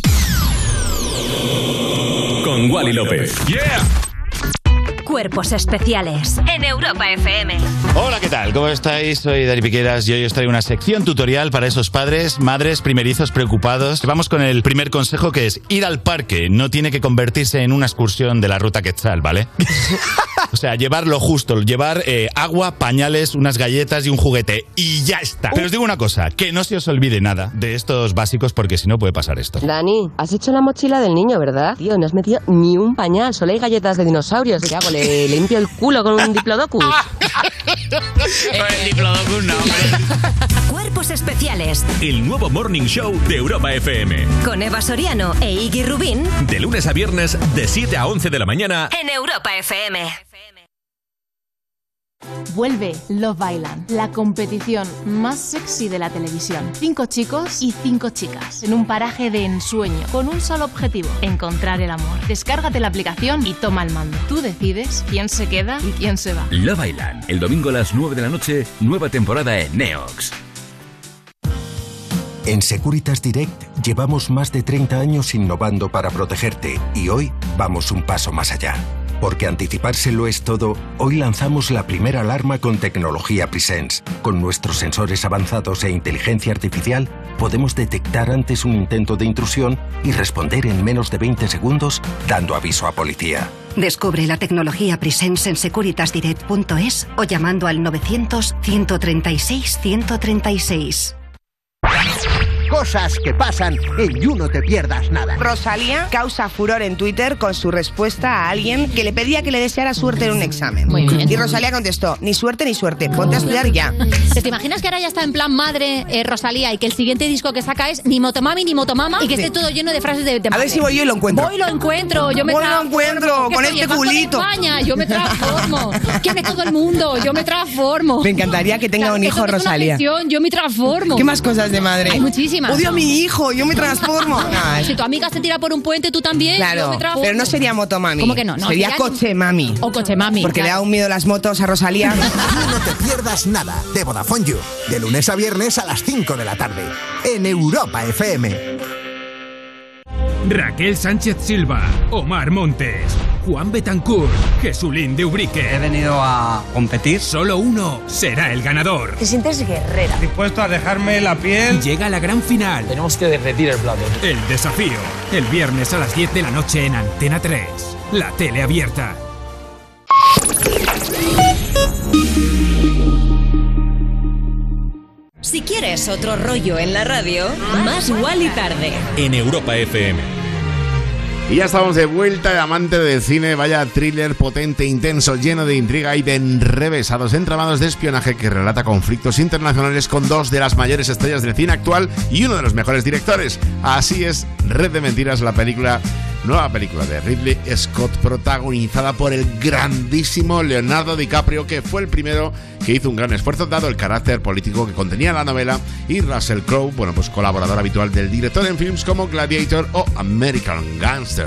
Con Wally López. Cuerpos especiales. En Europa FM. Hola, ¿qué tal? ¿Cómo estáis? Soy Dani Piqueras y hoy os traigo una sección tutorial para esos padres, madres, primerizos preocupados. Vamos con el primer consejo que es ir al parque. No tiene que convertirse en una excursión de la ruta Quetzal, ¿vale? o sea, llevar lo justo, llevar eh, agua, pañales, unas galletas y un juguete. Y ya está. Pero os digo una cosa, que no se os olvide nada de estos básicos porque si no puede pasar esto. Dani, has hecho la mochila del niño, ¿verdad? Tío, no has metido ni un pañal, solo hay galletas de dinosaurios. ¿Qué hago? ¿Le limpio el culo con un diplodocus? el diplodocus no, Cuerpos especiales. El nuevo Morning Show de Europa FM. Con Eva Soriano e Iggy Rubín. De lunes a viernes, de 7 a 11 de la mañana. En Europa FM. Vuelve Love Island, la competición más sexy de la televisión. Cinco chicos y cinco chicas en un paraje de ensueño con un solo objetivo, encontrar el amor. Descárgate la aplicación y toma el mando. Tú decides quién se queda y quién se va. Love Island, el domingo a las 9 de la noche, nueva temporada en Neox. En Securitas Direct llevamos más de 30 años innovando para protegerte y hoy vamos un paso más allá. Porque anticiparse lo es todo, hoy lanzamos la primera alarma con tecnología Presence. Con nuestros sensores avanzados e inteligencia artificial, podemos detectar antes un intento de intrusión y responder en menos de 20 segundos dando aviso a policía. Descubre la tecnología Presence en securitasdirect.es o llamando al 900 136 136. Cosas que pasan en You No Te Pierdas Nada. Rosalía causa furor en Twitter con su respuesta a alguien que le pedía que le deseara suerte en un examen. Muy bien. Y Rosalía contestó, ni suerte ni suerte, ponte a estudiar ya. ¿Te imaginas que ahora ya está en plan madre eh, Rosalía y que el siguiente disco que saca es ni motomami ni motomama y que esté todo lleno de frases de, de A ver si voy yo y lo encuentro. Voy y lo encuentro, yo me Voy y lo transformo. encuentro, con soy este culito. España, yo me transformo. ¿Quién es todo el mundo? Yo me transformo. Me encantaría que tenga Claro, un hijo eso es una Rosalía. yo me transformo. ¿Qué más cosas de madre? Hay muchísimas. Odio a mi hijo, yo me transformo. No, Si tu amiga se tira por un puente, tú también. yo Claro, me transformo. pero no sería motomami. ¿Cómo que no? No, sería sería- coche mami. O coche mami. Porque le da un miedo las motos a Rosalía. No Te Pierdas Nada de Vodafone You. De lunes a viernes a las 5 de la tarde. En Europa FM. Raquel Sánchez Silva, Omar Montes, Juan Betancourt, Jesulín de Ubrique. He venido a competir. Solo uno será el ganador. Te sientes guerrera. Dispuesto a dejarme la piel. Llega la gran final. Tenemos que derretir el plato. El desafío. El viernes a las 10 de la noche en Antena 3. La tele abierta. Si quieres otro rollo en la radio, más y tarde. En Europa FM. Y ya estamos de vuelta, el amante del cine, vaya thriller potente, intenso, lleno de intriga y de enrevesados entramados de espionaje que relata conflictos internacionales con dos de las mayores estrellas del cine actual y uno de los mejores directores. Así es, Red de Mentiras, la película, nueva película de Ridley Scott, protagonizada por el grandísimo Leonardo DiCaprio, que fue el primero que hizo un gran esfuerzo dado el carácter político que contenía la novela, y Russell Crowe, bueno, pues colaborador habitual del director en films como Gladiator o American Gangster.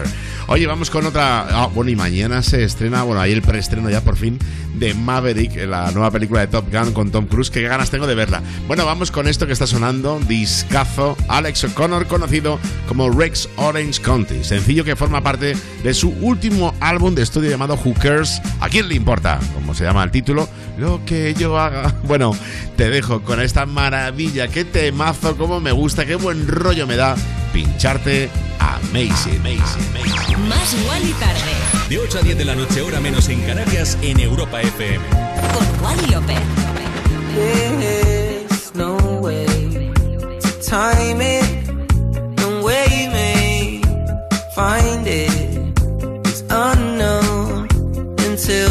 Oye, vamos con otra. ah, bueno, y mañana se estrena, bueno, ahí el preestreno ya por fin de Maverick, la nueva película de Top Gun con Tom Cruise. Qué ganas tengo de verla. Bueno, vamos con esto que está sonando: discazo. Alex O'Connor, conocido como Rex Orange County. Sencillo que forma parte de su último álbum de estudio llamado Who Cares. ¿A quién le importa? Como se llama el título. Lo que yo haga. Bueno, te dejo con esta maravilla. Qué temazo, cómo me gusta, qué buen rollo me da pincharte Amazing, amazing, amazing. Más y tarde. De 8 a 10 de la noche, hora menos en Canarias, en Europa FM. Con Wally López. There's no way to time it, and where you may find it is unknown. Until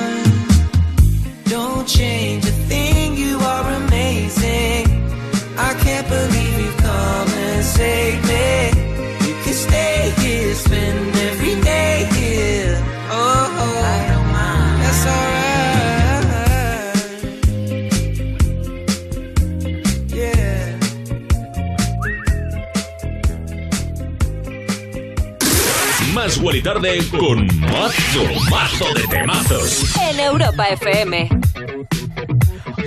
Más y tarde con mazo, mazo de temazos. En Europa FM.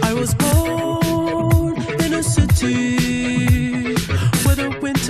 I was born in a city.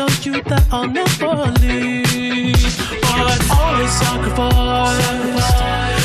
Lie you that I'll never leave. But always sacrifice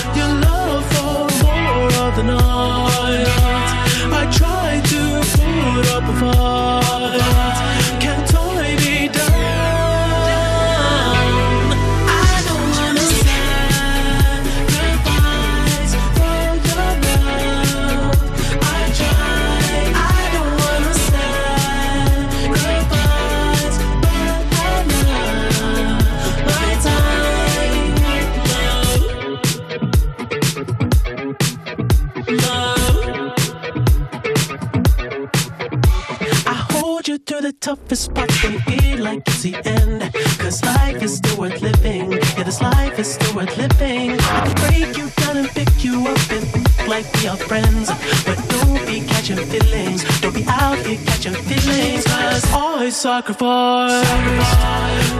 toughest part and feel like it's the end. Cause life is still worth living. Yeah, this life is still worth living. I can break you down and pick you up and like we are friends. But don't be catching feelings. Don't be out here catching feelings. Cause I sacrifice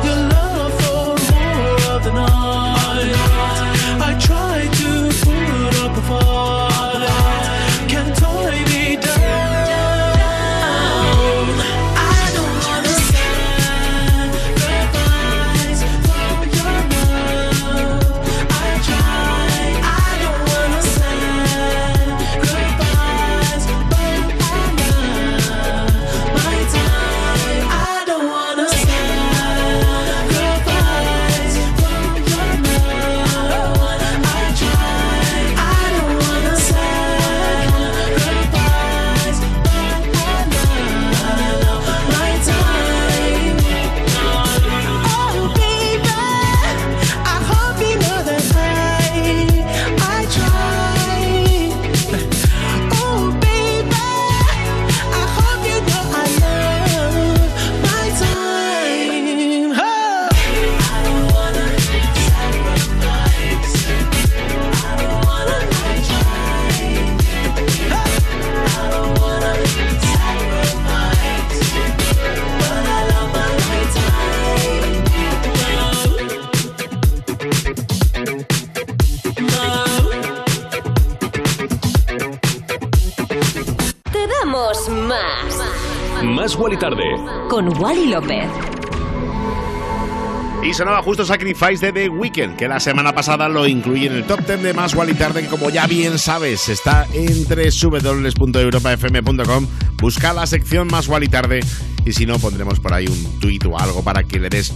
your love for more of the night. I try to put up a fight. Y Tarde. Con Wally López. Y sonaba justo Sacrifice de The Weeknd, que la semana pasada lo incluí en el top 10 de Más y Tarde, que como ya bien sabes, está entre www.europafm.com. Busca la sección Más y Tarde y si no, pondremos por ahí un tuit o algo para que le des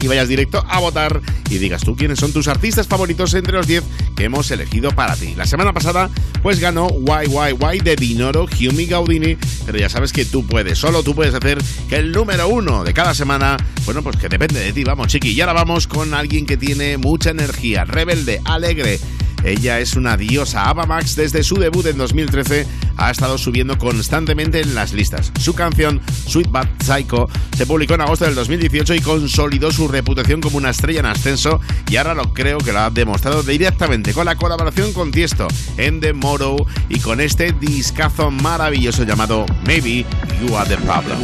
y vayas directo a votar y digas tú quiénes son tus artistas favoritos entre los 10 que hemos elegido para ti. La semana pasada, pues ganó YYY de Dinoro, Humi Gaudini, pero ya sabes que tú puedes, solo tú puedes hacer que el número uno de cada semana, bueno, pues que depende de ti, vamos, chiqui. Y ahora vamos con alguien que tiene mucha energía, rebelde, alegre. Ella es una diosa. Ava Max, desde su debut en 2013, ha estado subiendo constantemente en las listas. Su canción, Sweet Bad Psycho, se publicó en agosto del 2018 y consolidó su reputación como una estrella en ascenso. Y ahora lo creo que lo ha demostrado directamente con la colaboración con Tiesto The Moro y con este discazo maravilloso llamado Maybe You Are the Problem.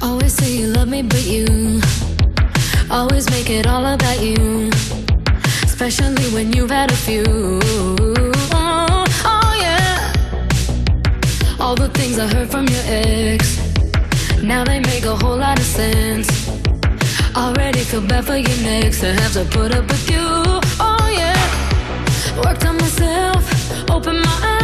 Always say you love me, but you always make it all about you. Especially when you've had a few. Oh, oh, yeah. All the things I heard from your ex. Now they make a whole lot of sense. Already feel bad for you next to have to put up with you. Oh, yeah. Worked on myself, open my eyes.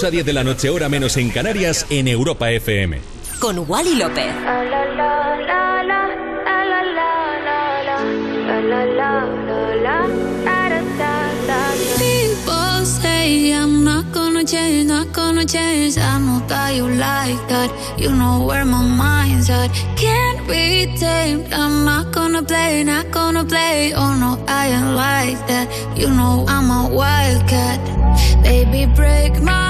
8 a 10 de la noche, hora menos en Canarias, en Europa FM. Con Wally López. People say I'm not gonna change, not gonna change. I know that you like that. You know where my mind's at. Can't be tamed. I'm not gonna play, not gonna play. Oh no, I ain't like that. You know I'm a wildcat. Baby, break my heart.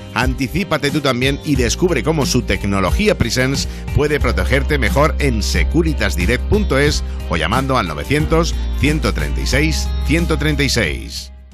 Anticípate tú también y descubre cómo su tecnología Presence puede protegerte mejor en securitasdirect.es o llamando al 900 136 136.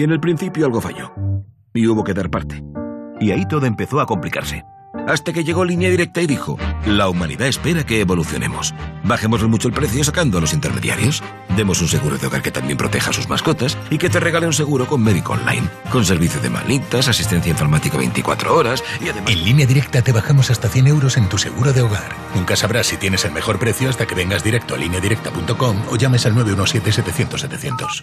Y en el principio algo falló. Y hubo que dar parte. Y ahí todo empezó a complicarse. Hasta que llegó Línea Directa y dijo, la humanidad espera que evolucionemos. Bajemos mucho el precio sacando a los intermediarios. Demos un seguro de hogar que también proteja a sus mascotas y que te regale un seguro con médico online. Con servicio de malitas, asistencia informática 24 horas y además... En línea directa te bajamos hasta 100 euros en tu seguro de hogar. Nunca sabrás si tienes el mejor precio hasta que vengas directo a lineadirecta.com o llames al 917-700-700.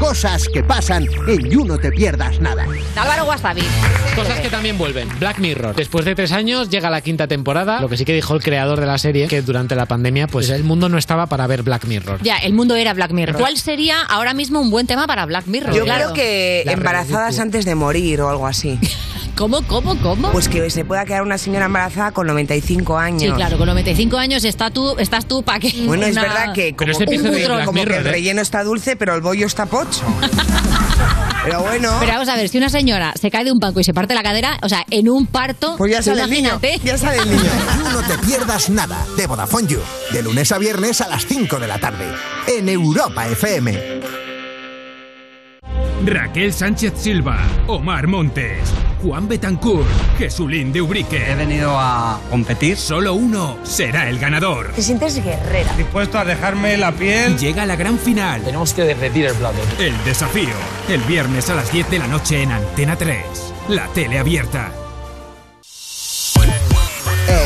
Cosas que pasan en You No Te Pierdas Nada. Álvaro Wasabi. Cosas que también vuelven. Black Mirror. Después de tres años llega la quinta temporada. Lo que sí que dijo el creador de la serie, que durante la pandemia, pues el mundo no estaba para ver Black Mirror. Ya, el mundo era Black Mirror. ¿Cuál sería ahora mismo un buen tema para Black Mirror? Yo Claro. creo que La embarazadas antes de morir o algo así. ¿Cómo, cómo, cómo? Pues que se pueda quedar una señora embarazada con 95 años. Sí, claro, con 95 años está tú, estás tú para que. Bueno, es verdad que como, un cutrón. como que el ¿eh? relleno está dulce, pero el bollo está pocho. pero bueno. Pero vamos a ver, si una señora se cae de un banco y se parte la cadera, o sea, en un parto. Pues ya sale el niño, ya sale el niño. No Te Pierdas Nada de Vodafone You. De lunes a viernes a las 5 de la tarde. En Europa FM. Raquel Sánchez Silva, Omar Montes, Juan Betancourt, Jesulín de Ubrique. He venido a competir. Solo uno será el ganador. Te sientes guerrera. Dispuesto a dejarme la piel. Llega la gran final. Tenemos que derretir el plato. El desafío. El viernes a las 10 de la noche en Antena 3. La tele abierta.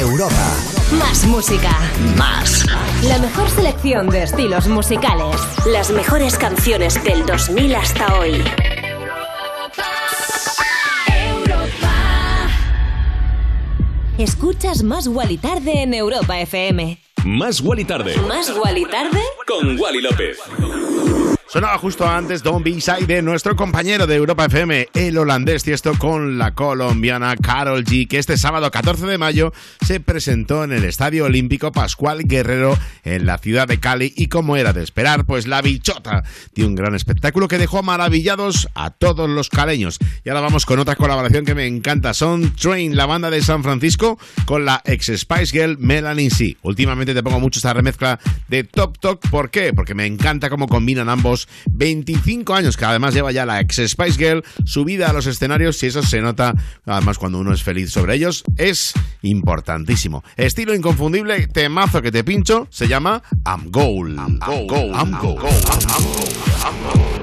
Europa. Más música. Más. La mejor selección de estilos musicales. Las mejores canciones del 2000 hasta hoy. Escuchas Más Wally Tarde en Europa FM. Más Wally Tarde. ¿Más Wally Tarde? Con Wally López. Sonaba justo antes Don B-Side de nuestro compañero de Europa FM, el holandés Tiesto, con la colombiana Carol G, que este sábado 14 de mayo se presentó en el Estadio Olímpico Pascual Guerrero en la ciudad de Cali y como era de esperar, pues la bichota dio un gran espectáculo que dejó maravillados a todos los caleños. Y ahora vamos con otra colaboración que me encanta, son Train, la banda de San Francisco, con la ex Spice Girl Melanie C. Últimamente te pongo mucho esta remezcla de Top Talk, ¿por qué? Porque me encanta cómo combinan ambos 25 años, que además lleva ya la ex Spice Girl, subida a los escenarios y eso se nota, además cuando uno es feliz sobre ellos, es importantísimo. Estilo inconfundible, temazo que te pincho, se llama I'm Gold. I'm Gold. I'm Gold. If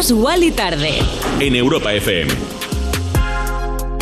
Más Wally tarde. En Europa FM.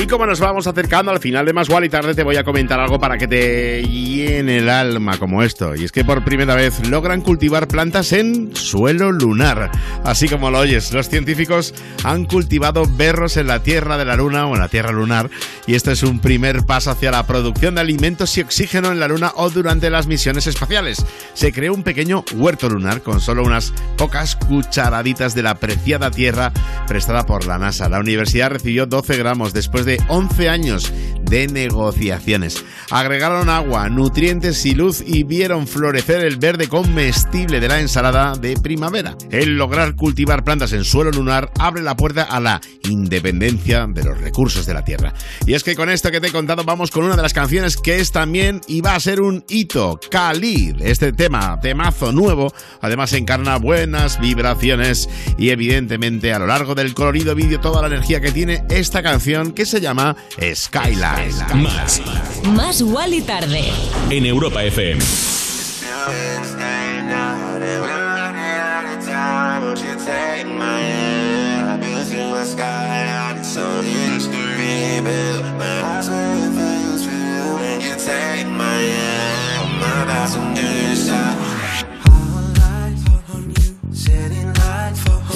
Y como nos vamos acercando al final de Más y tarde, te voy a comentar algo para que te llene el alma como esto. Y es que por primera vez logran cultivar plantas en suelo lunar. Así como lo oyes, los científicos han cultivado berros en la Tierra de la Luna o en la Tierra lunar. Y este es un primer paso hacia la producción de alimentos y oxígeno en la Luna o durante las misiones espaciales. Se creó un pequeño huerto lunar con solo unas pocas cucharaditas de la preciada tierra prestada por la NASA. La universidad recibió 12 gramos después de 11 años de negociaciones. Agregaron agua, nutrientes y luz y vieron florecer el verde comestible de la ensalada de primavera. El lograr cultivar plantas en suelo lunar abre la puerta a la independencia de los recursos de la Tierra. Y es que con esto que te he contado vamos con una de las canciones que es también y va a ser un hito, Khalid. Este tema, temazo nuevo, además encarna buenas vibraciones y evidentemente a lo largo del colorido vídeo toda la energía que tiene esta canción que se llama Skyline. Más. Más Wally tarde. En Europa FM.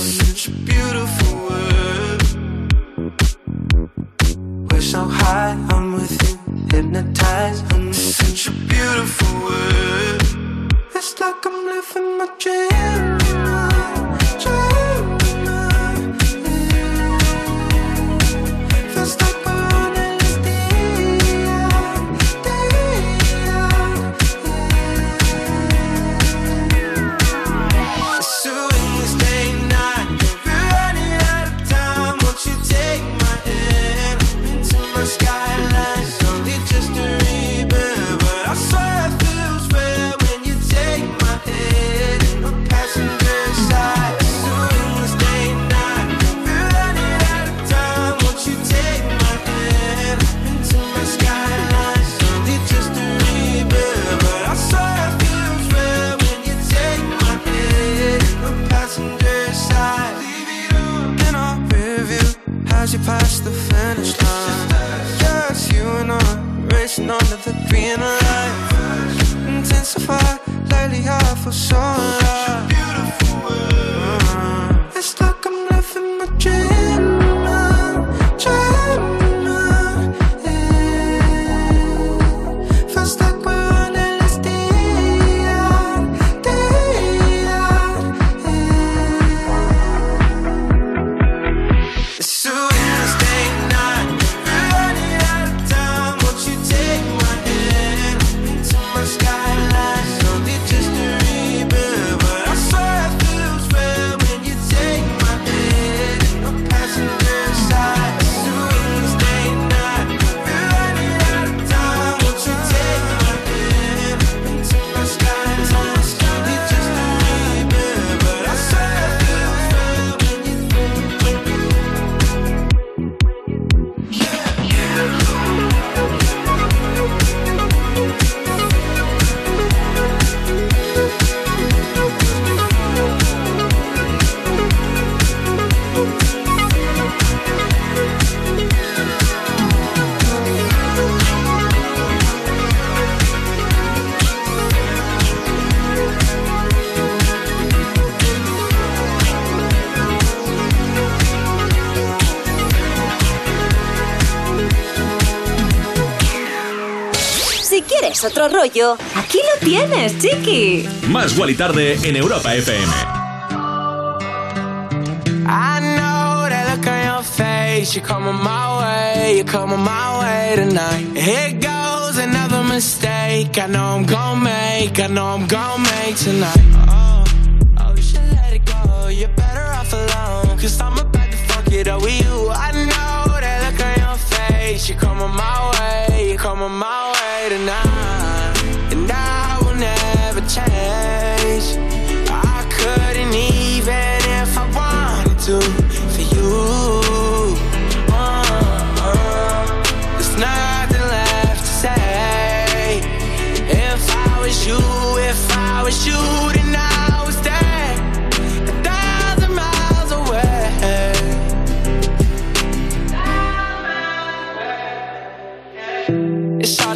Such a beautiful world. So high, I'm with you, hypnotized. I'm such a beautiful world. It's like I'm living my dream. As you pass the finish line, just you and I racing under the green light. Intensify, lately I feel so alive. It's like I'm living my dream, Otro rollo, aquí lo tienes, chiqui. Más y tarde en Europa FM. I know that look on your face. You're coming my way. You're coming my way tonight. Here goes another mistake. I know I'm gonna make. I know I'm gonna make tonight. Oh, oh, you should let it go. You're better off alone. Cause I'm about to fuck it up with you. I know You're coming my way. Coming my way tonight. And I will never change. I couldn't even if I wanted to for you. Uh, uh, there's nothing left to say. If I was you, if I was you,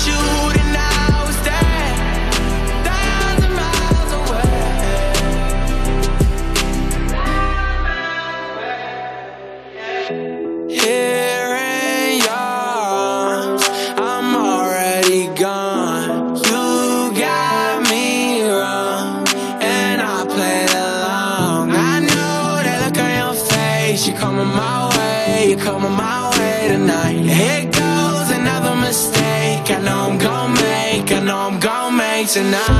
shoot tonight,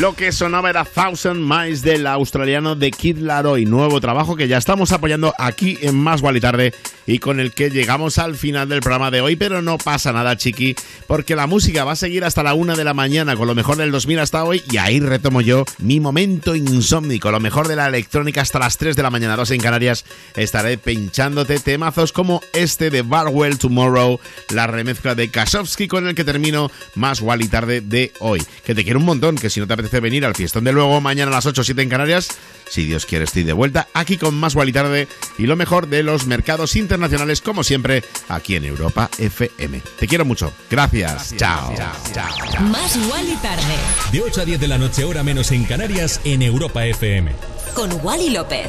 Lo que sonaba era Thousand Miles del australiano de Kid Laroi, nuevo trabajo que ya estamos apoyando aquí en Más Guali Tarde y con el que llegamos al final del programa de hoy, pero no pasa nada, chiqui, porque la música va a seguir hasta la una de la mañana con lo mejor del 2000 hasta hoy. Y ahí retomo yo mi momento insómnico, lo mejor de la electrónica hasta las 3 de la mañana, 2 en Canarias, estaré pinchándote temazos como este de Barwell Tomorrow, la remezcla de Kasowski con el que termino Más Guali Tarde de hoy, que te quiero un montón, que si no te apetece venir al fiestón de luego mañana a las 8 o 7 en Canarias, si Dios quiere estoy de vuelta aquí con Más Guali Tarde y lo mejor de los mercados internacionales como siempre aquí en Europa FM. Te quiero mucho. Gracias. Chao. Más Wally tarde. De 8 a 10 de la noche, hora menos en Canarias, en Europa FM. Con Wally López.